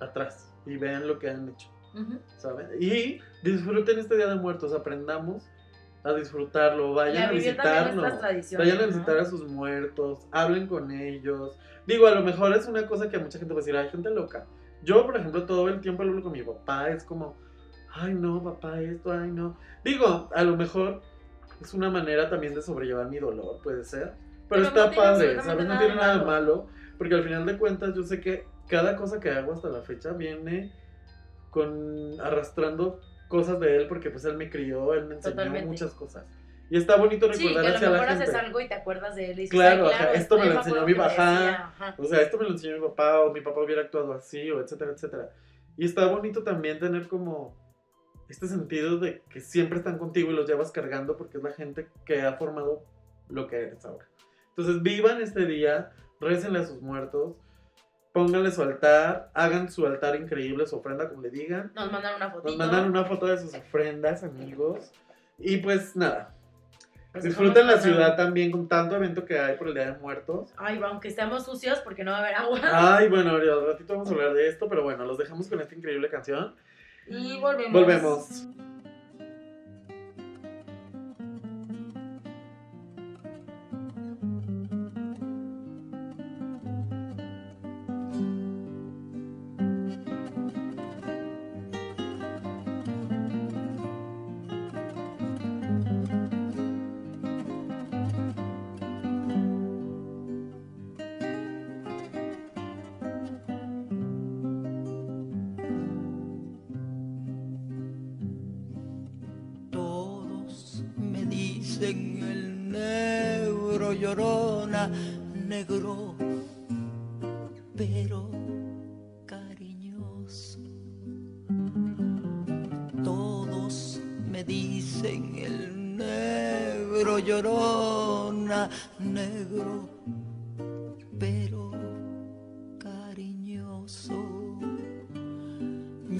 atrás y vean lo que han hecho, Ujú. ¿saben? Y disfruten este Día de Muertos, aprendamos a disfrutarlo, vayan a a tradiciones. Vayan a ¿no? visitar a sus muertos, hablen con ellos. Digo, a lo mejor es una cosa que mucha gente va a decir, hay gente loca. Yo, por ejemplo, todo el tiempo hablo con mi papá, es como, ay no, papá, esto, ay no. Digo, a lo mejor es una manera también de sobrellevar mi dolor, puede ser. Pero, Pero no está tiene padre, ¿sabes? No tiene nada malo. malo, porque al final de cuentas yo sé que cada cosa que hago hasta la fecha viene con arrastrando cosas de él, porque pues él me crió, él me enseñó Totalmente. muchas cosas. Y está bonito Sí, que recordar a lo la mejor gente. haces algo y te acuerdas de él y Claro, "Ay, ajá, esto me lo enseñó mi que papá". O sea, esto me lo enseñó mi papá o mi papá hubiera actuado así o etcétera, etcétera. Y está bonito también tener como este sentido de que siempre están contigo y los llevas cargando porque es la gente que ha formado lo que eres ahora. Entonces vivan este día, récenle a sus muertos, pónganle su altar, hagan su altar increíble, su ofrenda como le digan. Nos mandan una fotito. Nos mandan una foto de sus ofrendas, amigos. Y pues nada, Pues disfruten la ciudad también con tanto evento que hay por el Día de Muertos. Ay, aunque estemos sucios porque no va a haber agua. Ay, bueno, ahorita al ratito vamos a hablar de esto, pero bueno, los dejamos con esta increíble canción. Y volvemos. Volvemos.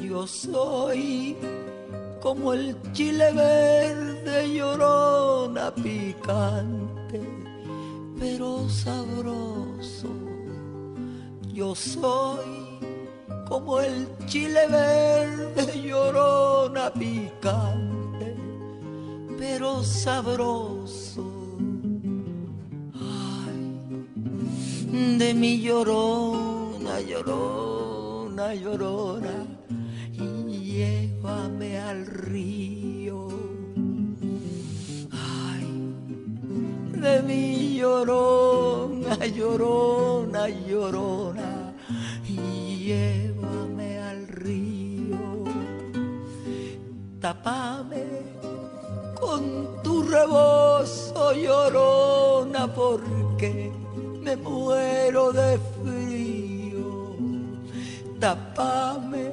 Yo soy como el chile verde llorona picante, pero sabroso. Yo soy como el chile verde llorona picante, pero sabroso. Ay, de mi llorona, llorona, llorona, llévame al río. Ay, de mi llorona, llorona, llorona, llévame al río. Tapame con tu rebozo llorona porque me muero de frío. Tapame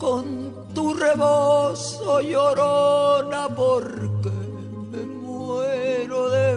con tu rebozo llorona porque me muero de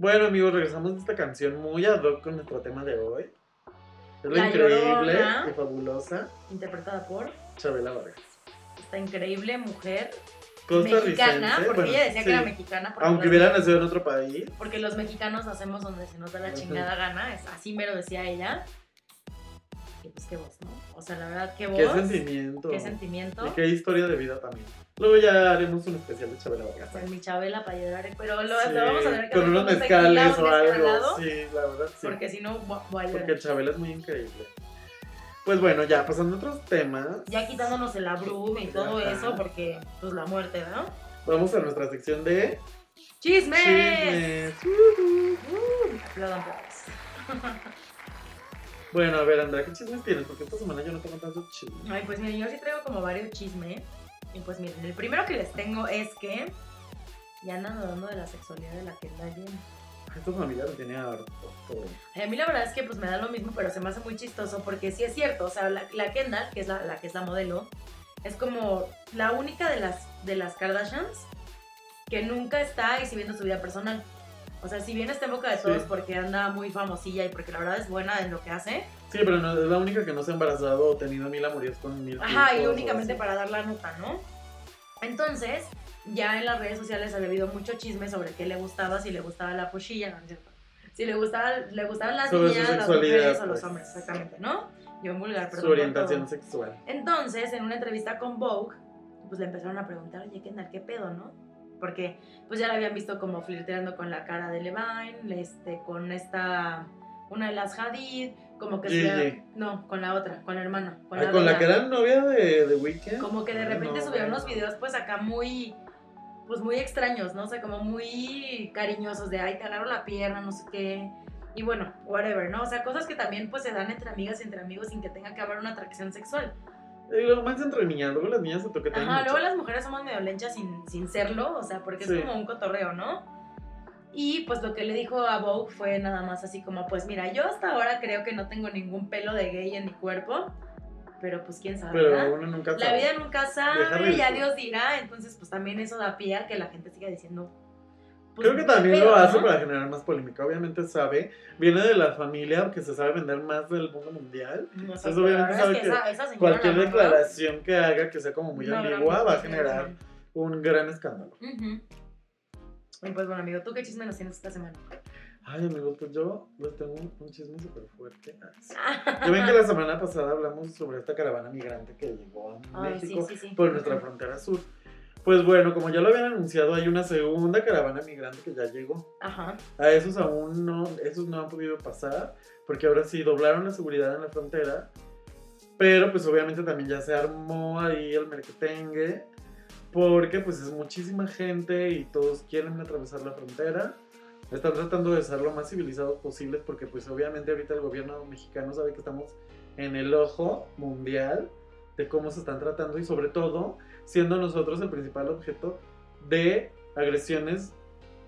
Bueno, amigos, regresamos de esta canción muy ad hoc con nuestro tema de hoy. Es lo La increíble Llorona. y fabulosa Interpretada por Chabela Vargas. esta increíble mujer mexicana, Costarricense. porque bueno, ella decía sí. que era mexicana. porque Aunque los- hubiera nacido en otro país. Porque los mexicanos hacemos donde se nos da la chingada gana, es, así mero decía ella. Y pues qué voz, ¿no? O sea, la verdad, qué voz. Qué sentimiento. qué sentimiento. Y qué historia de vida también. Luego ya haremos un especial de Chabela Vargas. Con mi Chabela para llorar, pero lo, Sí, lo vamos a tener que con unos mezcales o algo. Sí, la verdad sí. Porque si no, voy a llorar. Porque Chabela es muy increíble. Pues bueno, ya pasando a otros temas. Ya quitándonos el abrume y todo Ajá. eso, porque pues la muerte, ¿no? Vamos a nuestra sección de ¡Chismes! chismes. Uh, aplaudan todos. Bueno, a ver, Andrea, ¿qué chismes tienes? Porque esta semana yo no tengo tantos chismes. Ay, pues miren, yo sí traigo como varios chismes. Y pues miren, el primero que les tengo es que ya andan dudando de la sexualidad de la Kendall Jenner. Esta familia me tiene harto. todo. A mí la verdad es que pues me da lo mismo, pero se me hace muy chistoso porque sí es cierto, o sea, la, la Kendall, que es la, la que es la modelo, es como la única de las, de las Kardashians que nunca está exhibiendo su vida personal. O sea, si bien está en boca de todos Sí. porque anda muy famosilla y porque la verdad es buena en lo que hace, Sí, pero no, es la única que no se ha embarazado o tenido mil amoríos con mil Ajá, y únicamente para dar la nota, ¿no? Entonces, ya en las redes sociales había habido mucho chisme sobre qué le gustaba, si le gustaba la pochilla, ¿no es cierto? Si le, gustaba, le gustaban las Sobre niñas, las mujeres o los pues. hombres, exactamente, ¿no? Yo en vulgar, perdón. Su orientación sexual. Entonces, en una entrevista con Vogue, pues le empezaron a preguntar, oye, Kendall, ¿qué pedo, no? Porque pues ya la habían visto como flirteando con la cara de Levine, este, con esta, una de las Hadid, como que... Subía- no, con la otra, con la hermana. Con Ay, la con la Donna. que era novia de, de Weekend. Como que de Ay, repente no, unos videos pues acá muy, pues muy extraños, ¿no? O sea, como muy cariñosos de, ay, te agarro la pierna, no sé qué. Y bueno, whatever, ¿no? O sea, cosas que también pues se dan entre amigas y entre amigos sin que tenga que haber una atracción sexual. Luego más entre niñas, luego las niñas se toquetean Ajá, mucho. luego las mujeres somos medio lenchas sin, sin serlo, o sea, porque Sí. es como un cotorreo, ¿no? Y pues lo que le dijo a Vogue fue nada más así como, pues mira, yo hasta ahora creo que no tengo ningún pelo de gay en mi cuerpo, pero pues quién sabe. Pero uno nunca sabe. La vida nunca sabe, ya Dios dirá, entonces pues también eso da pie a que la gente siga diciendo. Pues, Creo que ¿qué también lo hace no? para generar más polémica. Obviamente sabe, viene de la familia que se sabe vender más del mundo mundial. No Entonces, obviamente sabe es que que esa, esa señora Cualquier declaración que haga que sea como muy ambigua va a generar un gran escándalo. Y pues bueno, amigo, ¿tú qué chisme nos tienes esta semana? Ay, amigos, pues yo les tengo un, un chisme súper fuerte. Ya ven que la semana pasada hablamos sobre esta caravana migrante que llegó a Ay, sí, México sí, sí. por nuestra frontera sur. Pues bueno, como ya lo habían anunciado, hay una segunda caravana migrante que ya llegó. Ajá. A esos aún no, esos no han podido pasar, porque ahora sí doblaron la seguridad en la frontera. Pero pues obviamente también ya se armó ahí el merquetengue, porque pues es muchísima gente y todos quieren atravesar la frontera. Están tratando de ser lo más civilizados posibles, porque pues obviamente ahorita el gobierno mexicano sabe que estamos en el ojo mundial de cómo se están tratando y sobre todo siendo nosotros el principal objeto de agresiones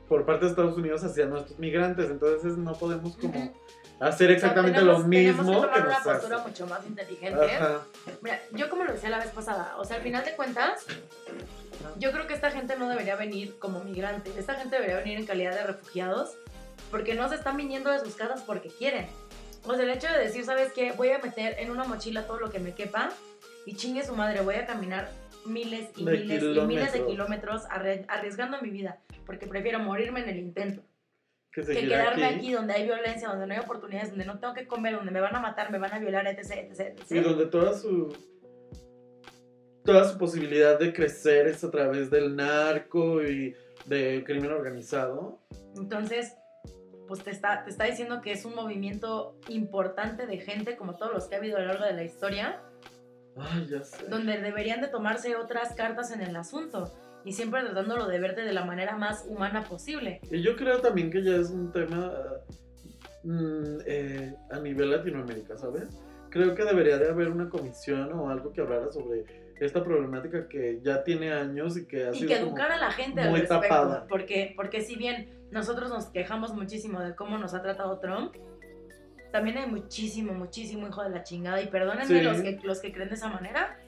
por parte de Estados Unidos hacia nuestros migrantes. Entonces no podemos como hacer exactamente Tenemos- lo mismo Tenemos que que tomar una nos postura hace. mucho más inteligente. Ajá. Mira, yo como lo decía la vez pasada, o sea, al final de cuentas, yo creo que esta gente no debería venir como migrante. Esta gente debería venir en calidad de refugiados porque no se están viniendo de sus casas porque quieren. O sea, el hecho de decir, ¿sabes qué? Voy a meter en una mochila todo lo que me quepa y chingue su madre, voy a caminar miles y De miles y miles de kilómetros. kilómetros arri- arriesgando mi vida porque prefiero morirme en el intento Que que quedarme aquí. aquí. donde hay violencia, donde no hay oportunidades, donde no tengo que comer, donde me van a matar, me van a violar, etc, etc, etc. Y donde toda su toda su posibilidad de crecer es a través del narco y de crimen organizado. Entonces, pues te está, te está diciendo que es un movimiento importante de gente, como todos los que ha habido a lo largo de la historia, Ay, ya sé. donde deberían de tomarse otras cartas en el asunto y siempre tratándolo de verte de la manera más humana posible. Y yo creo también que ya es un tema mm, eh, a nivel Latinoamérica, ¿sabes? Creo que debería de haber una comisión o algo que hablara sobre esta problemática que ya tiene años y que ha Y sido que educar a la gente al muy respecto. tapada. Porque, porque si bien nosotros nos quejamos muchísimo de cómo nos ha tratado Trump, también hay muchísimo, muchísimo hijo de la chingada. Y perdónenme Sí. los, que, los que creen de esa manera,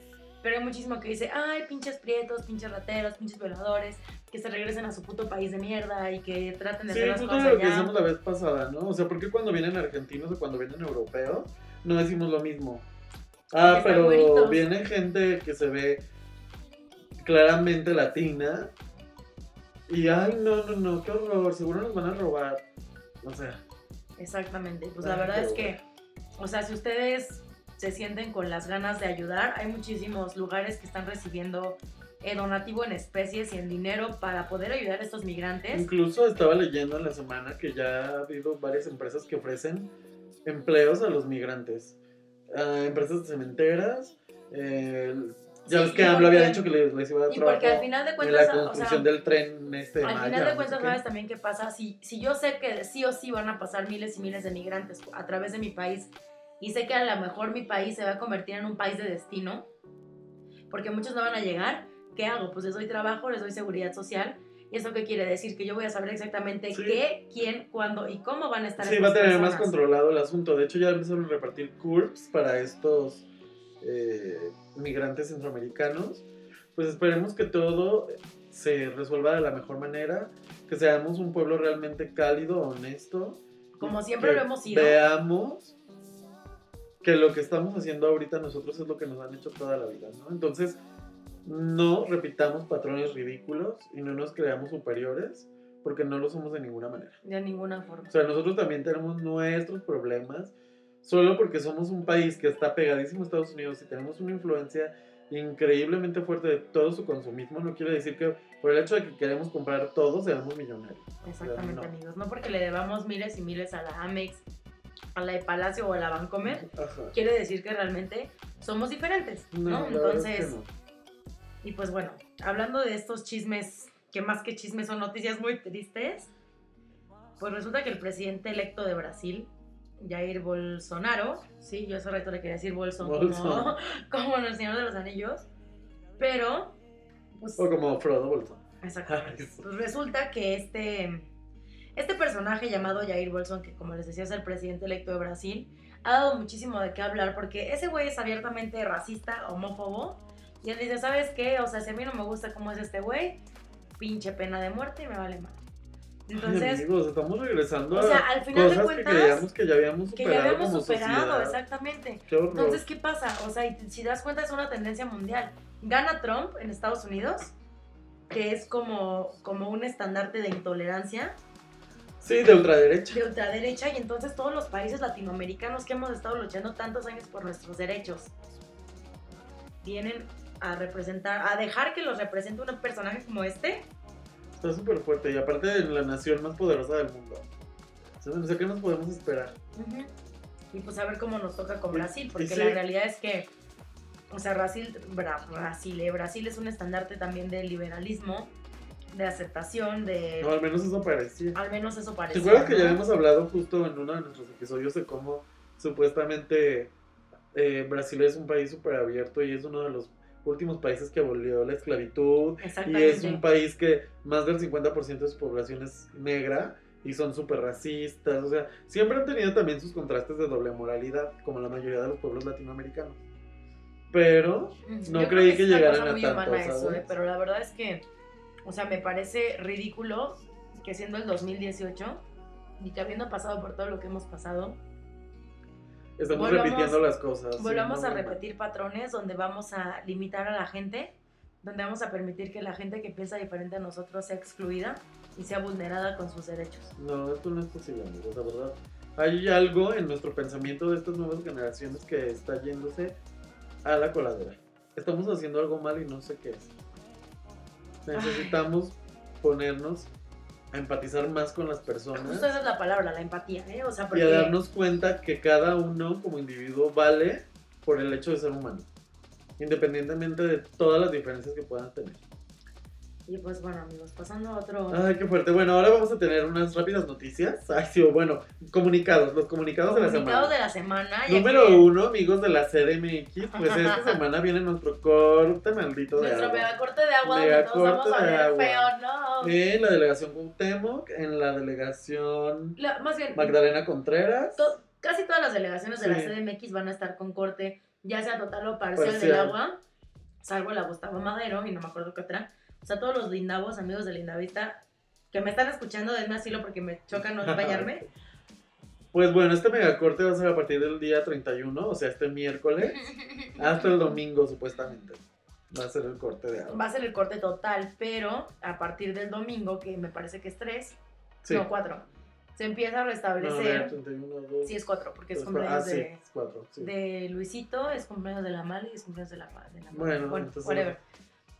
Pero hay muchísimo que dice, ay, pinches prietos, pinches rateros, pinches violadores, que se regresen a su puto país de mierda y que traten de Sí, hacer las cosas lo que allá. decíamos la vez pasada, ¿no? O sea, ¿por qué cuando vienen argentinos o cuando vienen europeos no decimos lo mismo? Ah, pero viene gente que se ve claramente latina y ay, no, no, no, qué horror, seguro nos van a robar. O sea, Exactamente. Pues la verdad es que, o sea, si ustedes se sienten con las ganas de ayudar, hay muchísimos lugares que están recibiendo eh, donativo en especies y en dinero para poder ayudar a estos migrantes. incluso estaba leyendo en la semana que ya ha habido varias empresas que ofrecen empleos a los migrantes. Ah, empresas cementeras. eh, ya Sí, ves que AMLO había dicho que les, les iba a dar Y porque al trabajo final de en cuentas, la o sea, construcción del tren este de Al Maya, final de cuentas. ¿sabes también qué pasa? Si, si yo sé que sí o sí van a pasar miles y miles de migrantes a través de mi país y sé que a lo mejor mi país se va a convertir en un país de destino, porque muchos no van a llegar, ¿qué hago? Pues les doy trabajo, les doy seguridad social. ¿Y eso qué quiere decir? Que yo voy a saber exactamente Sí. qué, quién, cuándo y cómo van a estar Sí, va a tener más personas. controlado el asunto. De hecho, ya empezaron a repartir CURPS para estos eh, migrantes centroamericanos. Pues esperemos que todo se resuelva de la mejor manera, que seamos un pueblo realmente cálido, honesto. Como siempre lo hemos sido. Veamos que lo que estamos haciendo ahorita nosotros es lo que nos han hecho toda la vida, ¿no? Entonces, no repitamos patrones ridículos y no nos creamos superiores, porque no lo somos de ninguna manera. De ninguna forma. O sea, nosotros también tenemos nuestros problemas, solo porque somos un país que está pegadísimo a Estados Unidos y tenemos una influencia increíblemente fuerte de todo su consumismo, no quiere decir que por el hecho de que queremos comprar todo seamos millonarios. Exactamente, no. amigos. No porque le debamos miles y miles a la Amex, a la de Palacio o a la Bancomer, Ajá. quiere decir que realmente somos diferentes, ¿no? No, verdad es que Entonces, no. y pues bueno, hablando de estos chismes, que más que chismes son noticias muy tristes, pues resulta que el presidente electo de Brasil, Jair Bolsonaro, sí, yo hace rato le quería decir Bolson, Bolson. Como, como en el Señor de los Anillos, pero, pues, O como Frodo Bolson. Sí. Pues resulta que este, este personaje llamado Jair Bolson, que como les decía es el presidente electo de Brasil, ha dado muchísimo de qué hablar porque ese güey es abiertamente racista, homófobo. Y él dice, ¿sabes qué? O sea, si a mí no me gusta cómo es este güey, pinche pena de muerte y me vale mal. Entonces, amigos, estamos regresando o sea, a al final de cosas que cuentas, creíamos que ya habíamos que superado ya habíamos superado, sociedad. exactamente. Qué. Entonces, ¿qué pasa? O sea, y si das cuenta es una tendencia mundial. Gana Trump en Estados Unidos, que es como, como un estandarte de intolerancia, sí, de ultraderecha. de ultraderecha, y entonces todos los países latinoamericanos que hemos estado luchando tantos años por nuestros derechos vienen a representar, a dejar que los represente un personaje como este. Está súper fuerte y aparte de la nación más poderosa del mundo. O sea, qué nos podemos esperar. Y pues a ver cómo nos toca con Brasil, porque sí. la realidad es que, o sea, Brasil, Bra- Brasil, eh, Brasil es un estandarte también de liberalismo, de aceptación, de... No, al menos eso parecía. Al menos eso ¿Te parece. acuerdas que ya habíamos hablado justo en uno de nuestros episodios de cómo supuestamente eh, Brasil es un país súper abierto y es uno de los últimos países que abolió la esclavitud y es un país que más del 50% de su población es negra y son súper racistas, o sea, siempre han tenido también sus contrastes de doble moralidad, como la mayoría de los pueblos latinoamericanos. Pero Mm, no yo creí que una llegaran a tanto, eso, ¿sabes? eh, pero la verdad es que, o sea, me parece ridículo que siendo el 2018 y que habiendo pasado por todo lo que hemos pasado, estamos volvamos- repitiendo las cosas. sí, volvamos no, a repetir patrones donde vamos a limitar a la gente, donde vamos a permitir que la gente que piensa diferente a nosotros sea excluida y sea vulnerada con sus derechos. No, esto no es posible, amigos, la verdad. Hay algo en nuestro pensamiento de estas nuevas generaciones que está yéndose a la coladera. Estamos haciendo algo mal y no sé qué es. Necesitamos ponernos a empatizar más con las personas Justo esa es la palabra, la empatía, ¿eh? O sea, y a darnos cuenta que cada uno como individuo vale por el hecho de ser humano, independientemente de todas las diferencias que puedan tener. Y pues bueno, amigos, pasando a otro... Ay, qué fuerte. Bueno, ahora vamos a tener unas rápidas noticias. Ay, sí, bueno, comunicados, los comunicados de la semana. Comunicados de la semana. Número uno, amigos de la CDMX, pues esta semana viene nuestro corte maldito de Nuestro agua. megacorte de agua donde Megacorte todos vamos a de ver agua. feo, ¿no? En la delegación Cuauhtémoc, en la delegación La- más bien, Magdalena Contreras. to- casi todas las delegaciones de la. CDMX van a estar con corte, ya sea total o parcial, del Parcial. agua. salgo a la Gustavo Madero y no me acuerdo qué otra. O sea, todos los lindavos, amigos de Lindavista, que me están escuchando, denme asilo porque me choca no bañarme. Pues bueno, este megacorte va a ser a partir del día 31, o sea, este miércoles, hasta el domingo supuestamente. Va a ser el corte de agua. Va a ser el corte total, pero a partir del domingo, que me parece que es 3, Sí. no 4, se empieza a No, restablecer. 31, 2, sí, es 4, porque es tres, cumpleaños ah, sí, de, es cuatro, sí. de Luisito, es cumpleaños de la Mali y es cumpleaños de la, de la Bueno, bueno entonces- whatever.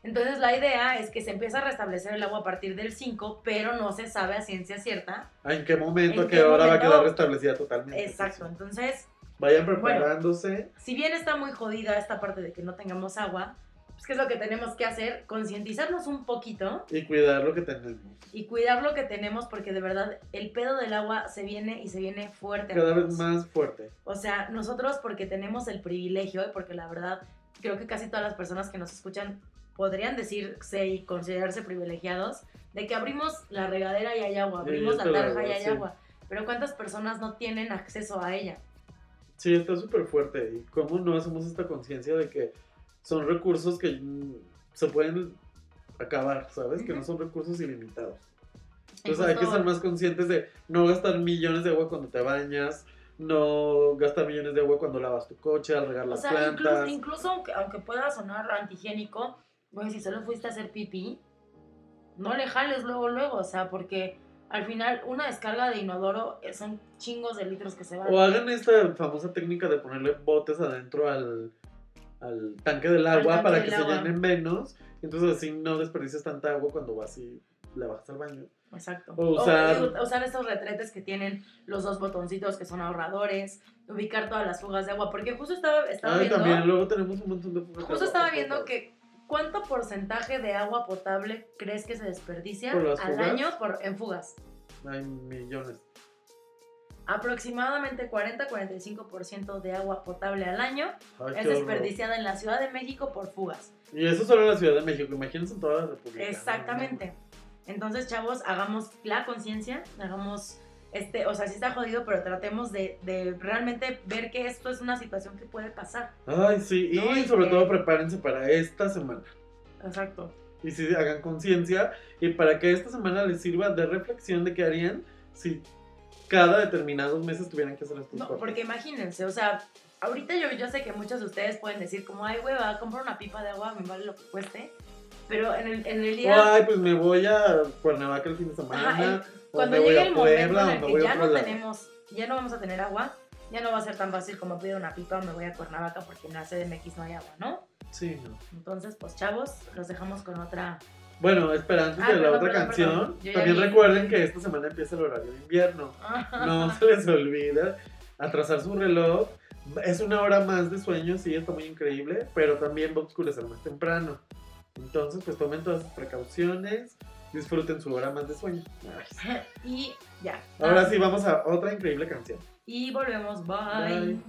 Entonces la idea es que se empieza a restablecer el agua a partir del 5, pero no se sabe a ciencia cierta. Ah, ¿En qué momento, ¿En qué, qué hora va a momento? quedar restablecida totalmente? Exacto, entonces Vayan preparándose. si bien está muy jodida esta parte de que no tengamos agua, pues ¿qué es lo que tenemos que hacer? Concientizarnos un poquito Y cuidar lo que tenemos. y cuidar lo que tenemos porque de verdad el pedo del agua se viene y se viene fuerte. Cada vez más fuerte. O sea, nosotros porque tenemos el privilegio y porque la verdad creo que casi todas las personas que nos escuchan podrían decirse y considerarse privilegiados de que abrimos la regadera y hay agua, abrimos la tarja y hay sí. agua. Pero ¿cuántas personas no tienen acceso a ella? Sí, está súper fuerte. ¿Y cómo no hacemos esta conciencia de que son recursos que se pueden acabar, ¿sabes? Que no son recursos ilimitados. Entonces hay que ser más conscientes de no gastar millones de agua cuando te bañas, no gastar millones de agua cuando lavas tu coche, al regar O las sea, plantas. incluso, incluso aunque, aunque pueda sonar antihigiénico, güey, si solo fuiste a hacer pipí, no le jales luego, luego, o sea, porque al final una descarga de inodoro son chingos de litros que se van. O hagan esta famosa técnica de ponerle botes adentro al, al tanque del agua tanque para del que se agua. llene menos. Entonces así no desperdicias tanta agua cuando vas y la bajas al baño. Exacto. O usar- O, usar estos retretes que tienen los dos botoncitos que son ahorradores, ubicar todas las fugas de agua, porque justo estaba, estaba Ay, viendo, también luego tenemos un montón de fugas de justo agua estaba viendo que ¿cuánto porcentaje de agua potable crees que se desperdicia ¿Por las al fugas? año por, en fugas? Hay millones. Aproximadamente 40-45% de agua potable al año Ay, es desperdiciada en la Ciudad de México por fugas. Y eso solo en la Ciudad de México, imagínense en toda la República. Exactamente. Entonces, chavos, hagamos la conciencia, hagamos, este, o sea, sí está jodido, pero tratemos de, de realmente ver que esto es una situación que puede pasar. Ay, sí, y No, y sobre que- todo prepárense para esta semana. Exacto. Y si hagan conciencia y para que esta semana les sirva de reflexión de qué harían si cada determinados meses tuvieran que hacer estos No, cortes. porque imagínense, o sea, ahorita yo, yo sé que muchos de ustedes pueden decir como, ay, güey, va a comprar una pipa de agua, me vale lo que cueste. Pero en el, en el día... Ay, pues me voy a Cuernavaca el fin de semana. Ajá, el- cuando me voy llegue el momento en o el que ya no tenemos, ya no vamos a tener agua, ya no va a ser tan fácil como pido una pipa, me voy a Cuernavaca porque en la CDMX no hay agua, ¿no? Sí, no. Entonces, pues chavos, los dejamos con otra. Bueno, espera, antes Ah, de la perdón, otra perdón, canción, perdón. También recuerden que esta semana empieza el horario de invierno. No se les olvida atrasar su reloj. Es una hora más de sueño, sí, está muy increíble, pero también va a oscurecer más temprano. Entonces, pues tomen todas sus precauciones, disfruten su hora más de sueño. Y ya. Ahora Ah, sí, vamos a otra increíble canción. Y volvemos. Bye. Bye.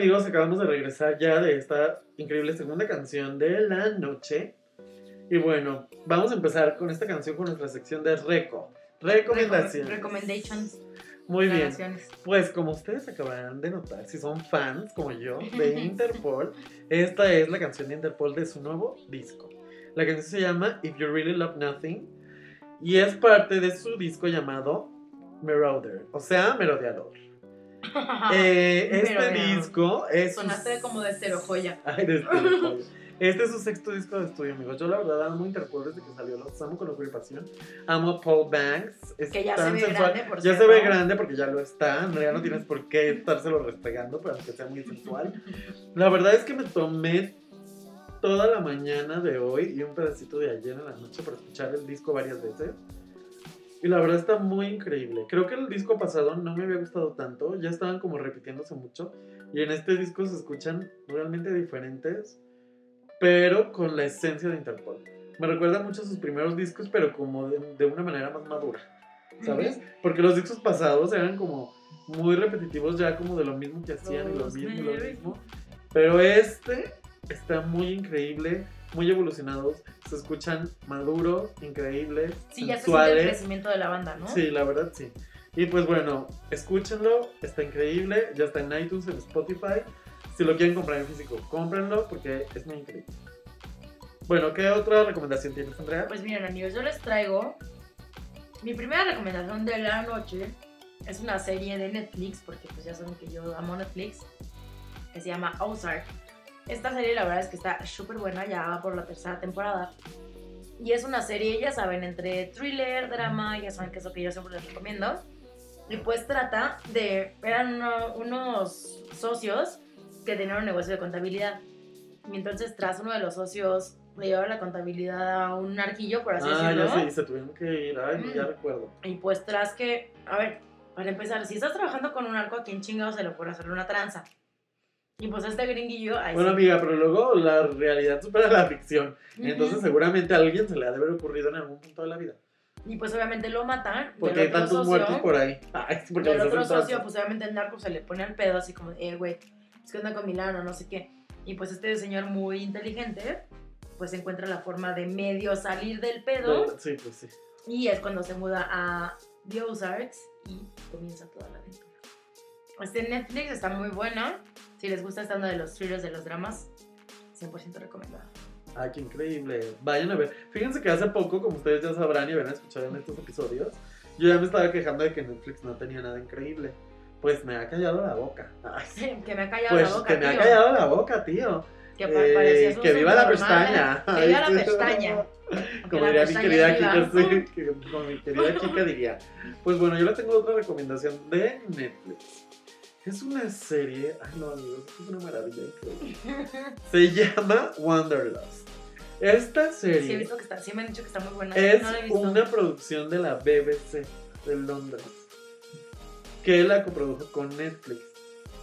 Amigos, acabamos de regresar ya de esta increíble segunda canción de la noche. Y bueno, vamos a empezar con esta canción con nuestra sección de Reco. Recomendaciones. Recommendations. Muy bien. Pues como ustedes acabarán de notar, si son fans como yo de Interpol, esta es la canción de Interpol de su nuevo disco. La canción se llama If You Really Love Nothing y es parte de su disco llamado Marauder, o sea, merodeador. Eh, este Merodeador. disco es... su- Sonaste como de cero joya. Ay, de estudio. Este es su sexto disco de estudio, amigos. Yo la verdad amo Interpol desde que salió. Los amo con locura y pasión. Amo a Paul Banks. Es Que ya tan se ve sensual. grande, por Ya cierto. se ve grande porque ya lo está. Ya no tienes por qué estárselo restregando, pero aunque sea muy sensual. La verdad es que me tomé toda la mañana de hoy y un pedacito de ayer en la noche para escuchar el disco varias veces. Y la verdad está muy increíble. Creo que el disco pasado no me había gustado tanto. Ya estaban como repitiéndose mucho. Y en este disco se escuchan realmente diferentes, pero con la esencia de Interpol. Me recuerda mucho a sus primeros discos, pero como de, de una manera más madura. ¿Sabes? Porque los discos pasados eran como muy repetitivos, ya como de lo mismo que hacían y lo mismo lo mismo. Pero este está muy increíble, muy evolucionados. Se escuchan maduros, increíbles, Sí, ya se siente el sensuales. crecimiento de la banda, ¿no? Sí, la verdad sí. Y pues bueno, escúchenlo, está increíble, ya está en iTunes, en Spotify. Si lo quieren comprar en físico, cómprenlo porque es muy increíble. Bueno, ¿qué otra recomendación tienes, Andrea? Pues miren amigos, yo les traigo mi primera recomendación de la noche. Es una serie de Netflix, porque pues ya saben que yo amo Netflix, que se llama Ozark. Esta serie la verdad es que está súper buena, ya va por la tercera temporada. Y es una serie, ya saben, entre thriller, drama, ya saben que es lo que yo siempre les recomiendo. Y pues trata de, eran uno- unos socios que tenían un negocio de contabilidad. Y entonces tras uno de los socios le llevaba la contabilidad a un arquillo, por así ah, decirlo. ya sí, se tuvieron que ir. Ay, ya Mm. recuerdo. Y pues tras que, a ver, para empezar, si estás trabajando con un arco, ¿a quién chingado se le puede hacer una tranza? Y pues este gringuillo, ahí Bueno, sí. amiga, pero luego la realidad supera la ficción. Ujú. Entonces seguramente a alguien se le ha de haber ocurrido en algún punto de la vida. Y pues obviamente lo matan. Porque hay tantos socio- muertos por ahí. Ay, porque les otro socio, pues obviamente el narco se le pone al pedo, así como, eh, güey, es que onda con Milano, no sé qué. Y pues este señor muy inteligente, pues encuentra la forma de medio salir del pedo. Sí, pues sí. Y es cuando se muda a The Ozarks y comienza toda la aventura. Este Netflix está muy buena. Si les gusta esta onda de los thrillers, de los dramas, 100% recomendado. Ay, qué increíble. Vayan a ver. Fíjense que hace poco, como ustedes ya sabrán y habrán escuchado en estos episodios, yo ya me estaba quejando de que Netflix no tenía nada increíble. Pues me ha callado la boca. Ay, que me ha callado pues la boca, que me ha tío. callado la boca, tío. Que Eh, que viva la pestaña. Que viva la pestaña. Como diría mi querida. Kika, sí, que- como mi querida Kika diría. Pues bueno, yo les tengo otra recomendación de Netflix. Es una serie, ay no amigos, es una maravilla increíble. Se llama Wanderlust. Esta Sí, he serie visto que está, sí me han dicho que está muy buena. es no la he visto. una producción de la BBC de Londres que la coprodujo con Netflix.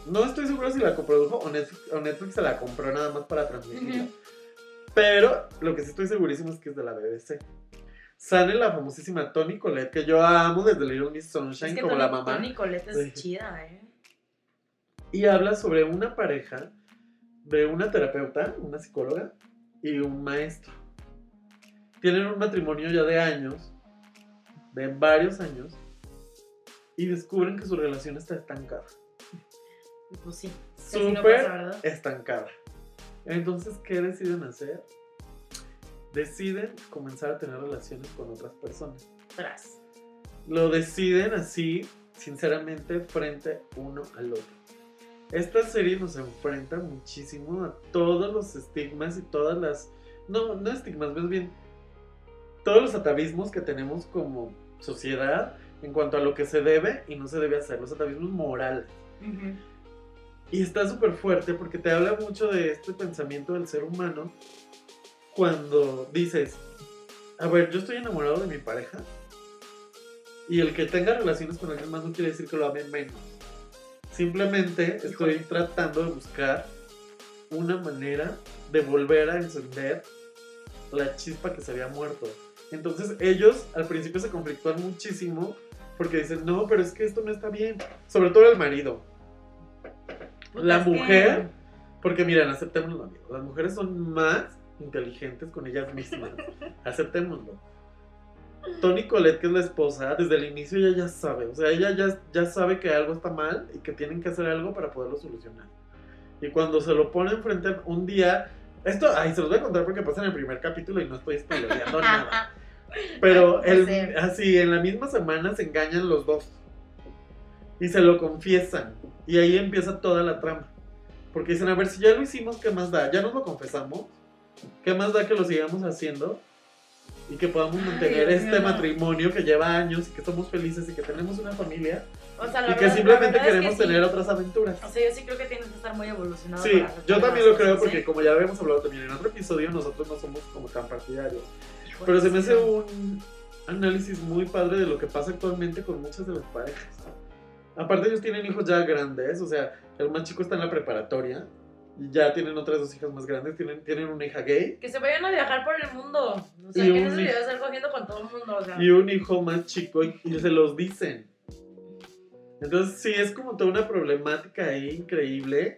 No estoy seguro si la coprodujo o Netflix, o Netflix se la compró nada más para transmitirla. Pero lo que sí estoy segurísimo es que es de la BBC. Sale la famosísima Toni Collette, que yo amo desde Little Miss Sunshine Es que como la mamá. Toni Collette es Sí. chida, ¿eh? Y habla sobre una pareja de una terapeuta, una psicóloga y un maestro. Tienen un matrimonio ya de años, de varios años, y descubren que su relación está estancada. Pues sí. no Súper estancada. Entonces, ¿qué deciden hacer? Deciden comenzar a tener relaciones con otras personas. Tras. Lo deciden así, sinceramente, frente uno al otro. Esta serie nos enfrenta muchísimo a todos los estigmas y todas las... No, no estigmas, más bien todos los atavismos que tenemos como sociedad en cuanto a lo que se debe y no se debe hacer, los atavismos morales. Y está súper fuerte porque te habla mucho de este pensamiento del ser humano cuando dices, a ver, yo estoy enamorado de mi pareja y el que tenga relaciones con alguien más no quiere decir que lo ame menos. Simplemente estoy tratando de buscar una manera de volver a encender la chispa que se había muerto. Entonces ellos al principio se conflictúan muchísimo porque dicen, no, pero es que esto no está bien. Sobre todo el marido. La Es que- mujer, porque miren, aceptémoslo, amigos. Las mujeres son más inteligentes con ellas mismas. Aceptémoslo. Tony Colette, que es la esposa, desde el inicio ella ya sabe. O sea, ella ya, ya sabe que algo está mal y que tienen que hacer algo para poderlo solucionar. Y cuando se lo pone enfrente un día. Esto, ay, se los voy a contar porque pasa en el primer capítulo y no estoy spoileando nada. Pero Ay, el- así, en la misma semana se engañan los dos. Y se lo confiesan. Y ahí empieza toda la trama. Porque dicen, a ver, si ya lo hicimos, ¿qué más da? Ya nos lo confesamos. ¿Qué más da que lo sigamos haciendo? Y que podamos mantener este matrimonio que lleva años y que somos felices y que tenemos una familia. O sea, Y que simplemente verdad es queremos que sí. tener otras aventuras. O sea, yo sí creo que tienes que estar muy evolucionado. Sí, yo también lo creo cosas, porque como ya habíamos hablado también en otro episodio, nosotros no somos como tan partidarios. Pero se me hace un análisis muy padre de lo que pasa actualmente con muchas de las parejas. Aparte ellos tienen hijos ya grandes, o sea, el más chico está en la preparatoria ya tienen otras dos hijas más grandes, tienen, tienen una hija gay Que se vayan a viajar por el mundo. O sea, Y que no se hijo- debe estar cogiendo con todo el mundo. O sea, y un hijo más chico y, y se los dicen. Entonces sí, es como toda una problemática ahí increíble.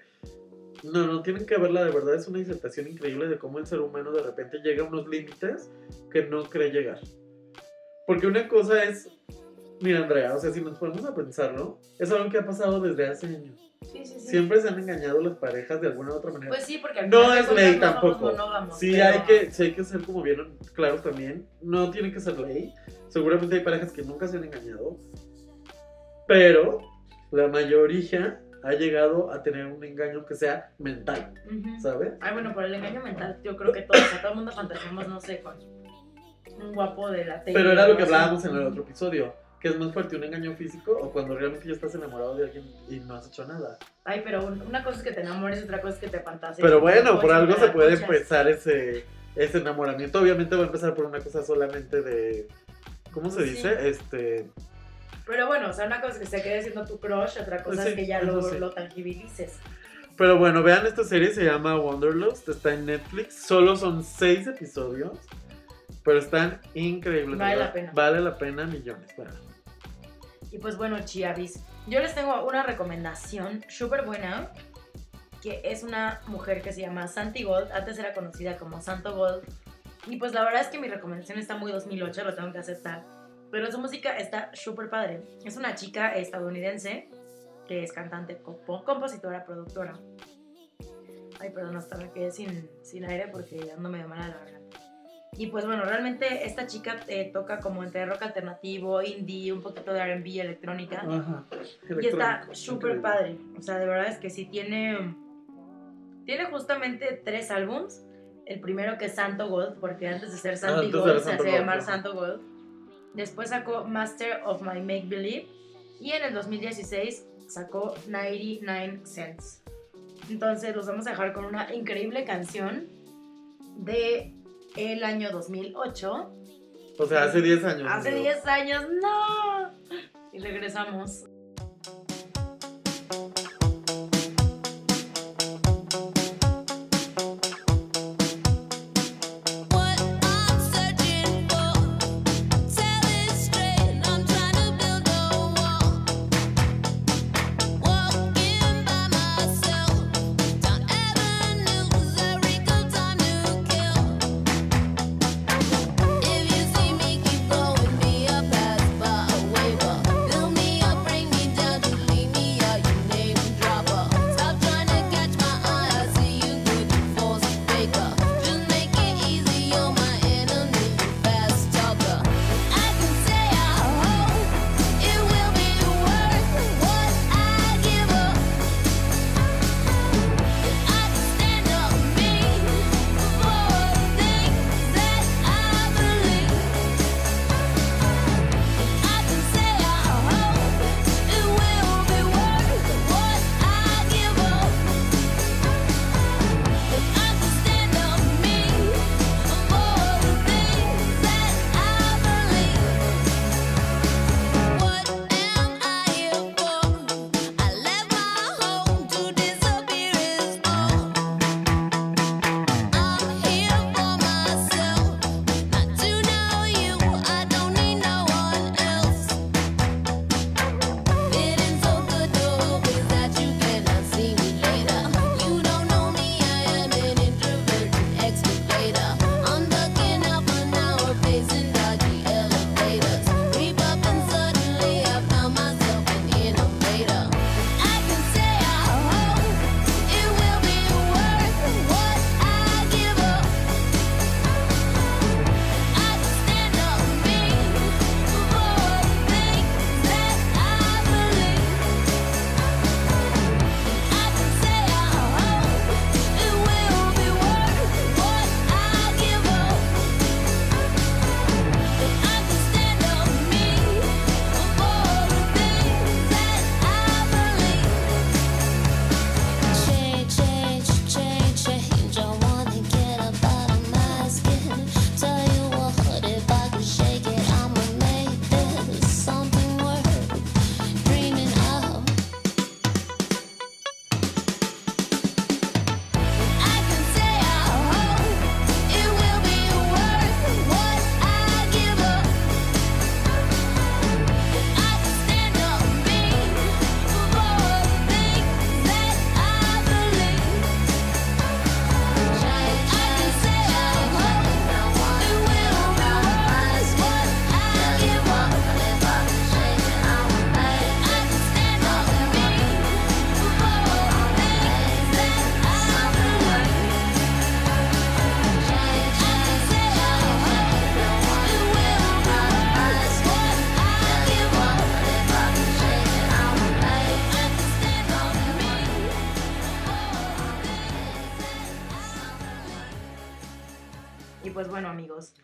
No, no, tienen que verla, de verdad es una disertación increíble de cómo el ser humano de repente llega a unos límites que no cree llegar. Porque una cosa es, mira Andrea, o sea, si nos ponemos a pensarlo, es algo que ha pasado desde hace años. Sí, sí, sí. Siempre se han engañado las parejas de alguna u otra manera. Pues sí, porque No es ley tampoco. Sí, pero- hay que, sí hay que ser como bien claros también. No tiene que ser ley. Seguramente hay parejas que nunca se han engañado. Pero la mayoría ha llegado a tener un engaño que sea mental, Ujú. ¿sabes? Ay, bueno, por el engaño mental, yo creo que todos, o sea, todo el mundo fantaseamos, no sé, con un guapo de la tele. Pero era lo que hablábamos en el otro episodio. Que es más fuerte un engaño físico o cuando realmente ya estás enamorado de alguien y no has hecho nada. Ay, pero un- una cosa es que te enamores, otra cosa es que te fantasees. Pero bueno, por algo se puede pues. empezar ese, ese enamoramiento. Obviamente va a empezar por una cosa solamente de... ¿Cómo se Sí. dice? Este... Pero bueno, o sea, una cosa es que se quede siendo tu crush, otra cosa Pues sí, es que ya lo, sí. lo tangibilices. Pero bueno, vean esta serie, se llama Wanderlust, está en Netflix, solo son seis episodios, pero están increíbles. Vale ¿verdad? la pena. Vale la pena millones. vean. Y pues bueno, Chiavis, yo les tengo una recomendación súper buena, que es una mujer que se llama Santi Gold, antes era conocida como Santo Gold, y pues la verdad es que mi recomendación está muy 2008, lo tengo que aceptar, pero su música está súper padre. Es una chica estadounidense que es cantante, compo- compositora, productora. Ay, perdón, hasta me quedé sin, sin aire porque ando medio mala la garganta. Y pues bueno, realmente esta chica eh, toca como entre rock alternativo, indie, un poquito de RB, electrónica. Ajá. y está súper padre. O sea, de verdad es que sí tiene. Tiene justamente tres álbums. El primero que es Santo Gold, porque antes de ser Santi Antes Gold se Santo hacía Gold, llamar. Santo Gold. Después sacó Master of My Make Believe. Y en el 2016 sacó 99 Cents. Entonces los vamos a dejar con una increíble canción de el año 2008. O sea, hace 10 años. Hace amigo. 10 años, no. Y regresamos.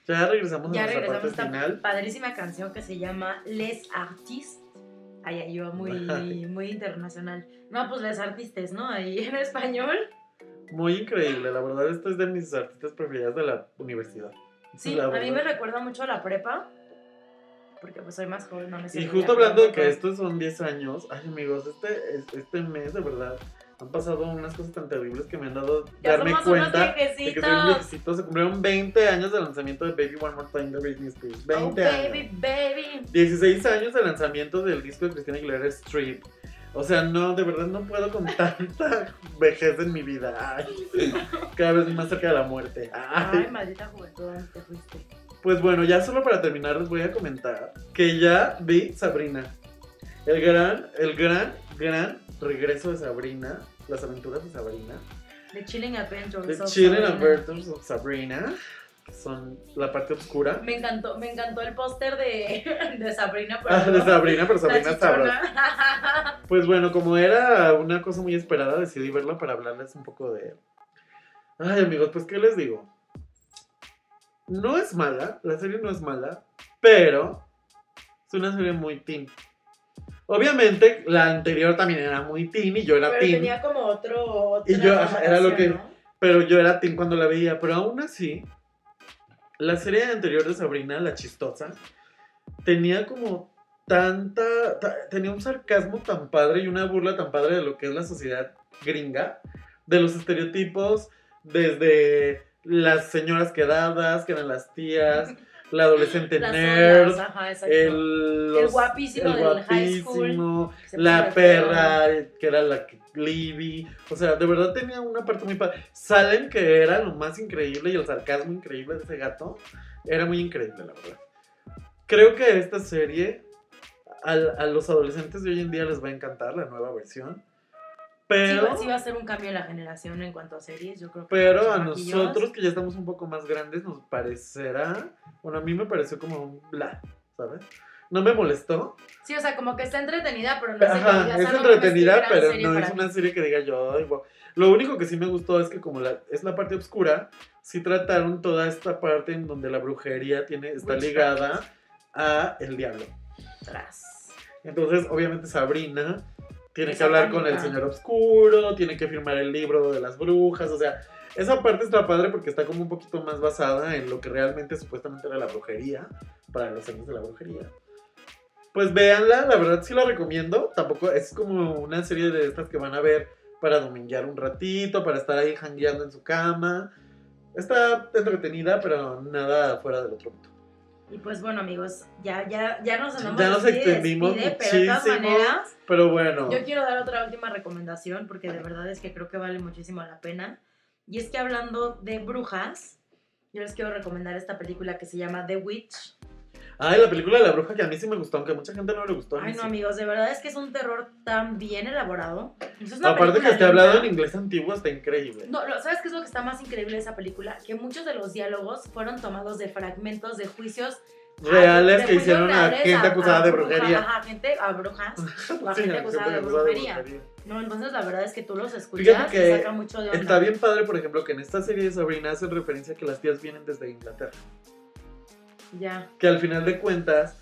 Ya regresamos ya a nuestra regresamos a parte esta final. padrísima canción que se llama Les Artistes. Ay, ay, yo muy, Ay. muy internacional. No, pues Les Artistes, ¿no? Ahí en español. Muy increíble, la verdad, esta es de mis artistas preferidas de la universidad. Sí, La a mí me recuerda mucho a la prepa. Porque pues soy más joven, no me Y justo hablando de que estos son 10 años, ay amigos, este, es- este mes de verdad han pasado unas cosas tan terribles que me han dado Ya darme somos unos cuenta de que soy un viejecitos. viejecito. Se cumplieron 20 años de lanzamiento de Baby One More Time de Britney Spears. 20 Oh, baby, años. baby. 16 años de lanzamiento del disco de Cristina Aguilera Strip. O sea, no, de verdad no puedo con tanta vejez en mi vida. Ay, cada vez más cerca de la muerte. Ay. Ay, maldita juventud, ¿dónde te fuiste? Pues bueno, ya solo para terminar les voy a comentar que ya vi Sabrina. El gran, el gran, gran regreso de Sabrina. Las aventuras de Sabrina. The Chilling Adventures. The of Chilling Sabrina. Adventures of Sabrina. que Son la parte oscura. Me encantó, me encantó el póster de, de Sabrina. Ah, de Sabrina, pero Sabrina chichona. Pues bueno, como era una cosa muy esperada, decidí verla para hablarles un poco de... Ay amigos, pues ¿qué les digo? No es mala, la serie no es mala, pero es una serie muy teen. Obviamente la anterior también era muy teen y yo era Pero teen, tenía como otro. otra Y yo, ajá, era lo que- pero yo era teen cuando la veía, pero aún así, la serie anterior de Sabrina, la chistosa, tenía como tanta, ta- tenía un sarcasmo tan padre y una burla tan padre de lo que es la sociedad gringa, de los estereotipos, desde las señoras quedadas, que eran las tías, la adolescente Las nerd, ajá, el, los- guapísimo el del high school. la perra, que era la Libby. O sea, de verdad tenía una parte muy padre. Salen, que era lo más increíble y el sarcasmo increíble de ese gato, era muy increíble, la verdad. Creo que esta serie al- a los adolescentes de hoy en día les va a encantar la nueva versión. Sí, Pero, va- sí va a ser un cambio en la generación en cuanto a series, yo creo que pero a nosotros que ya estamos un poco más grandes nos parecerá, bueno, a mí me pareció como un bla, ¿sabes? No me molestó, Sí, o sea, como que está entretenida, pero no sé, Ajá, es "Ah, no mames, qué entretenida, pero no es mí". una serie que diga yo, "Ay, wow". Lo único que sí me gustó es que como la, es la parte oscura, sí trataron toda esta parte en donde la brujería tiene, está Witchcraft. ligada a el diablo. Tras. Entonces, obviamente Sabrina tiene que hablar con el señor oscuro, tiene que firmar el libro de las brujas, o sea, esa parte está padre porque está como un poquito más basada en lo que realmente supuestamente era la brujería, para los años de la brujería. Pues véanla, la verdad sí la recomiendo. Tampoco es como una serie de estas que van a ver para dominguear un ratito, para estar ahí jangueando en su cama. Está entretenida, pero nada fuera del otro mundo. Y pues bueno, amigos, ya, ya, ya nos andamos Ya nos despide, extendimos despide, pero de todas maneras, Pero bueno, yo quiero dar otra última recomendación porque de verdad es que creo que vale muchísimo la pena. Y es que hablando de brujas, yo les quiero recomendar esta película que se llama The Witch. Ay, la película de la bruja que a mí sí me gustó, aunque a mucha gente no le gustó. a Ay, no, sí. amigos, de verdad es que es un terror tan bien elaborado. Es una Aparte que esté hablado en inglés antiguo, está increíble. No, lo- ¿sabes qué es lo que está más increíble de esa película? Que muchos de los diálogos fueron tomados de fragmentos de juicios Reales de que hicieron a reales gente acusada de bruja- brujería. Ajá, gente a brujas. a Sí, gente a acusada de acusada brujería. No, entonces la verdad es que tú los escuchas Fíjate y saca mucho de onda. Está bien padre, por ejemplo, que en esta serie de Sabrina hacen referencia a que las tías vienen desde Inglaterra. Ya. Que al final de cuentas,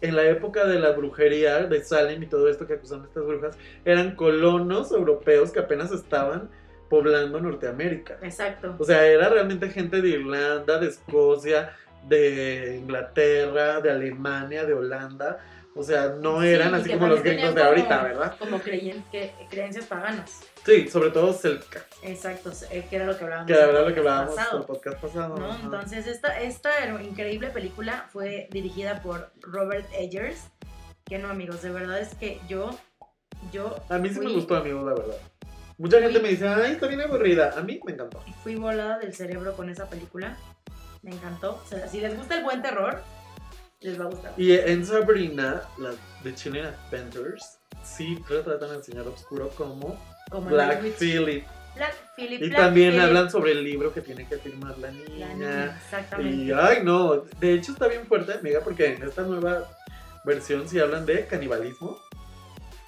en la época de la brujería, de Salem y todo esto que acusan a estas brujas, eran colonos europeos que apenas estaban poblando Norteamérica. Exacto. O sea, era realmente gente de Irlanda, de Escocia, de Inglaterra, de Alemania, de Holanda. O sea, no Sí, eran y así como los gringos de ahorita, como- ¿verdad? Como creyen, que, creencias paganas. Sí, sobre todo Celtica, Exacto, eh, que era lo que hablábamos. que era lo que hablábamos en el podcast pasado. ¿no? Entonces, esta, esta increíble película fue dirigida por Robert Eggers. Que no, amigos, de verdad es que yo. Yo A mí sí me fui- gustó, amigo, la verdad. Mucha gente Fui- me dice, ay, está bien aburrida. A mí me encantó. fui volada del cerebro con esa película. Me encantó. O sea, si les gusta el buen terror, les va a gustar. Y en Sabrina, la de Chilling Adventures, sí retratan al señor oscuro como Como Black. Phillip. Black Phillip. Y Black también Phillip. hablan sobre el libro que tiene que firmar la niña. La niña, exactamente. Y ay, no. De hecho, está bien fuerte, amiga, porque en esta nueva versión sí hablan de canibalismo,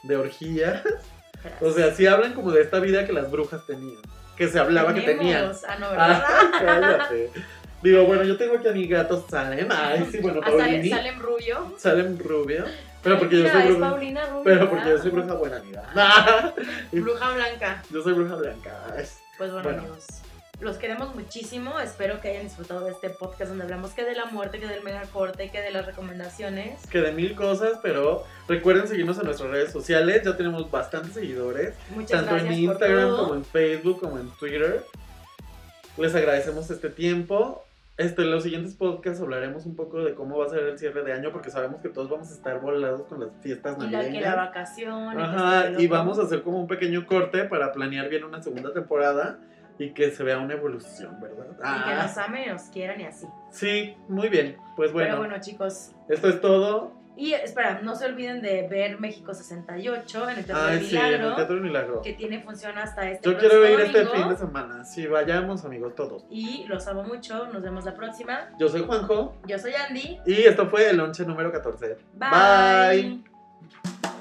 de orgía. O sea, sí hablan como de esta vida que las brujas tenían. Que se hablaba que tenían. Ah, no, ¿verdad? Ah, cállate. Digo, bueno, yo tengo aquí a mi gato Salem. Ay, sí, bueno, A Sale- Paulini. Salem Rubio. Salem Rubio. Pero porque yo soy es bruja. Paulina Rubio. Pero porque yo soy bruja buena, amiga. Bruja blanca. yo soy bruja blanca. Pues bueno, Bueno. amigos, los queremos muchísimo. Espero que hayan disfrutado de este podcast donde hablamos que de la muerte, que del mega corte, que de las recomendaciones. Que de mil cosas, pero recuerden seguirnos en nuestras redes sociales. Ya tenemos bastantes seguidores. Muchas tanto en por Instagram todo. como en Facebook como en Twitter. Les agradecemos este tiempo. Este, en los siguientes podcasts hablaremos un poco de cómo va a ser el cierre de año porque sabemos que todos vamos a estar volados con las fiestas Y la, que la navideñas. vacación. Ajá, y vamos a hacer como un pequeño corte para planear bien una segunda temporada y que se vea una evolución, ¿verdad? Y que Ah, nos amen y nos quieran y así. sí, muy bien. Pues bueno, Pero bueno, chicos. esto es todo. Y espera, no se olviden de ver México 68 en el Teatro Ay, del sí, en el Milagro. Teatro del Milagro. que tiene función hasta este Yo quiero ir este fin de semana. Sí, vayamos, amigos, todos. Y los amo mucho. Nos vemos la próxima. Yo soy Juanjo Yo soy Andy. y esto fue el lonche número 14. Bye. Bye.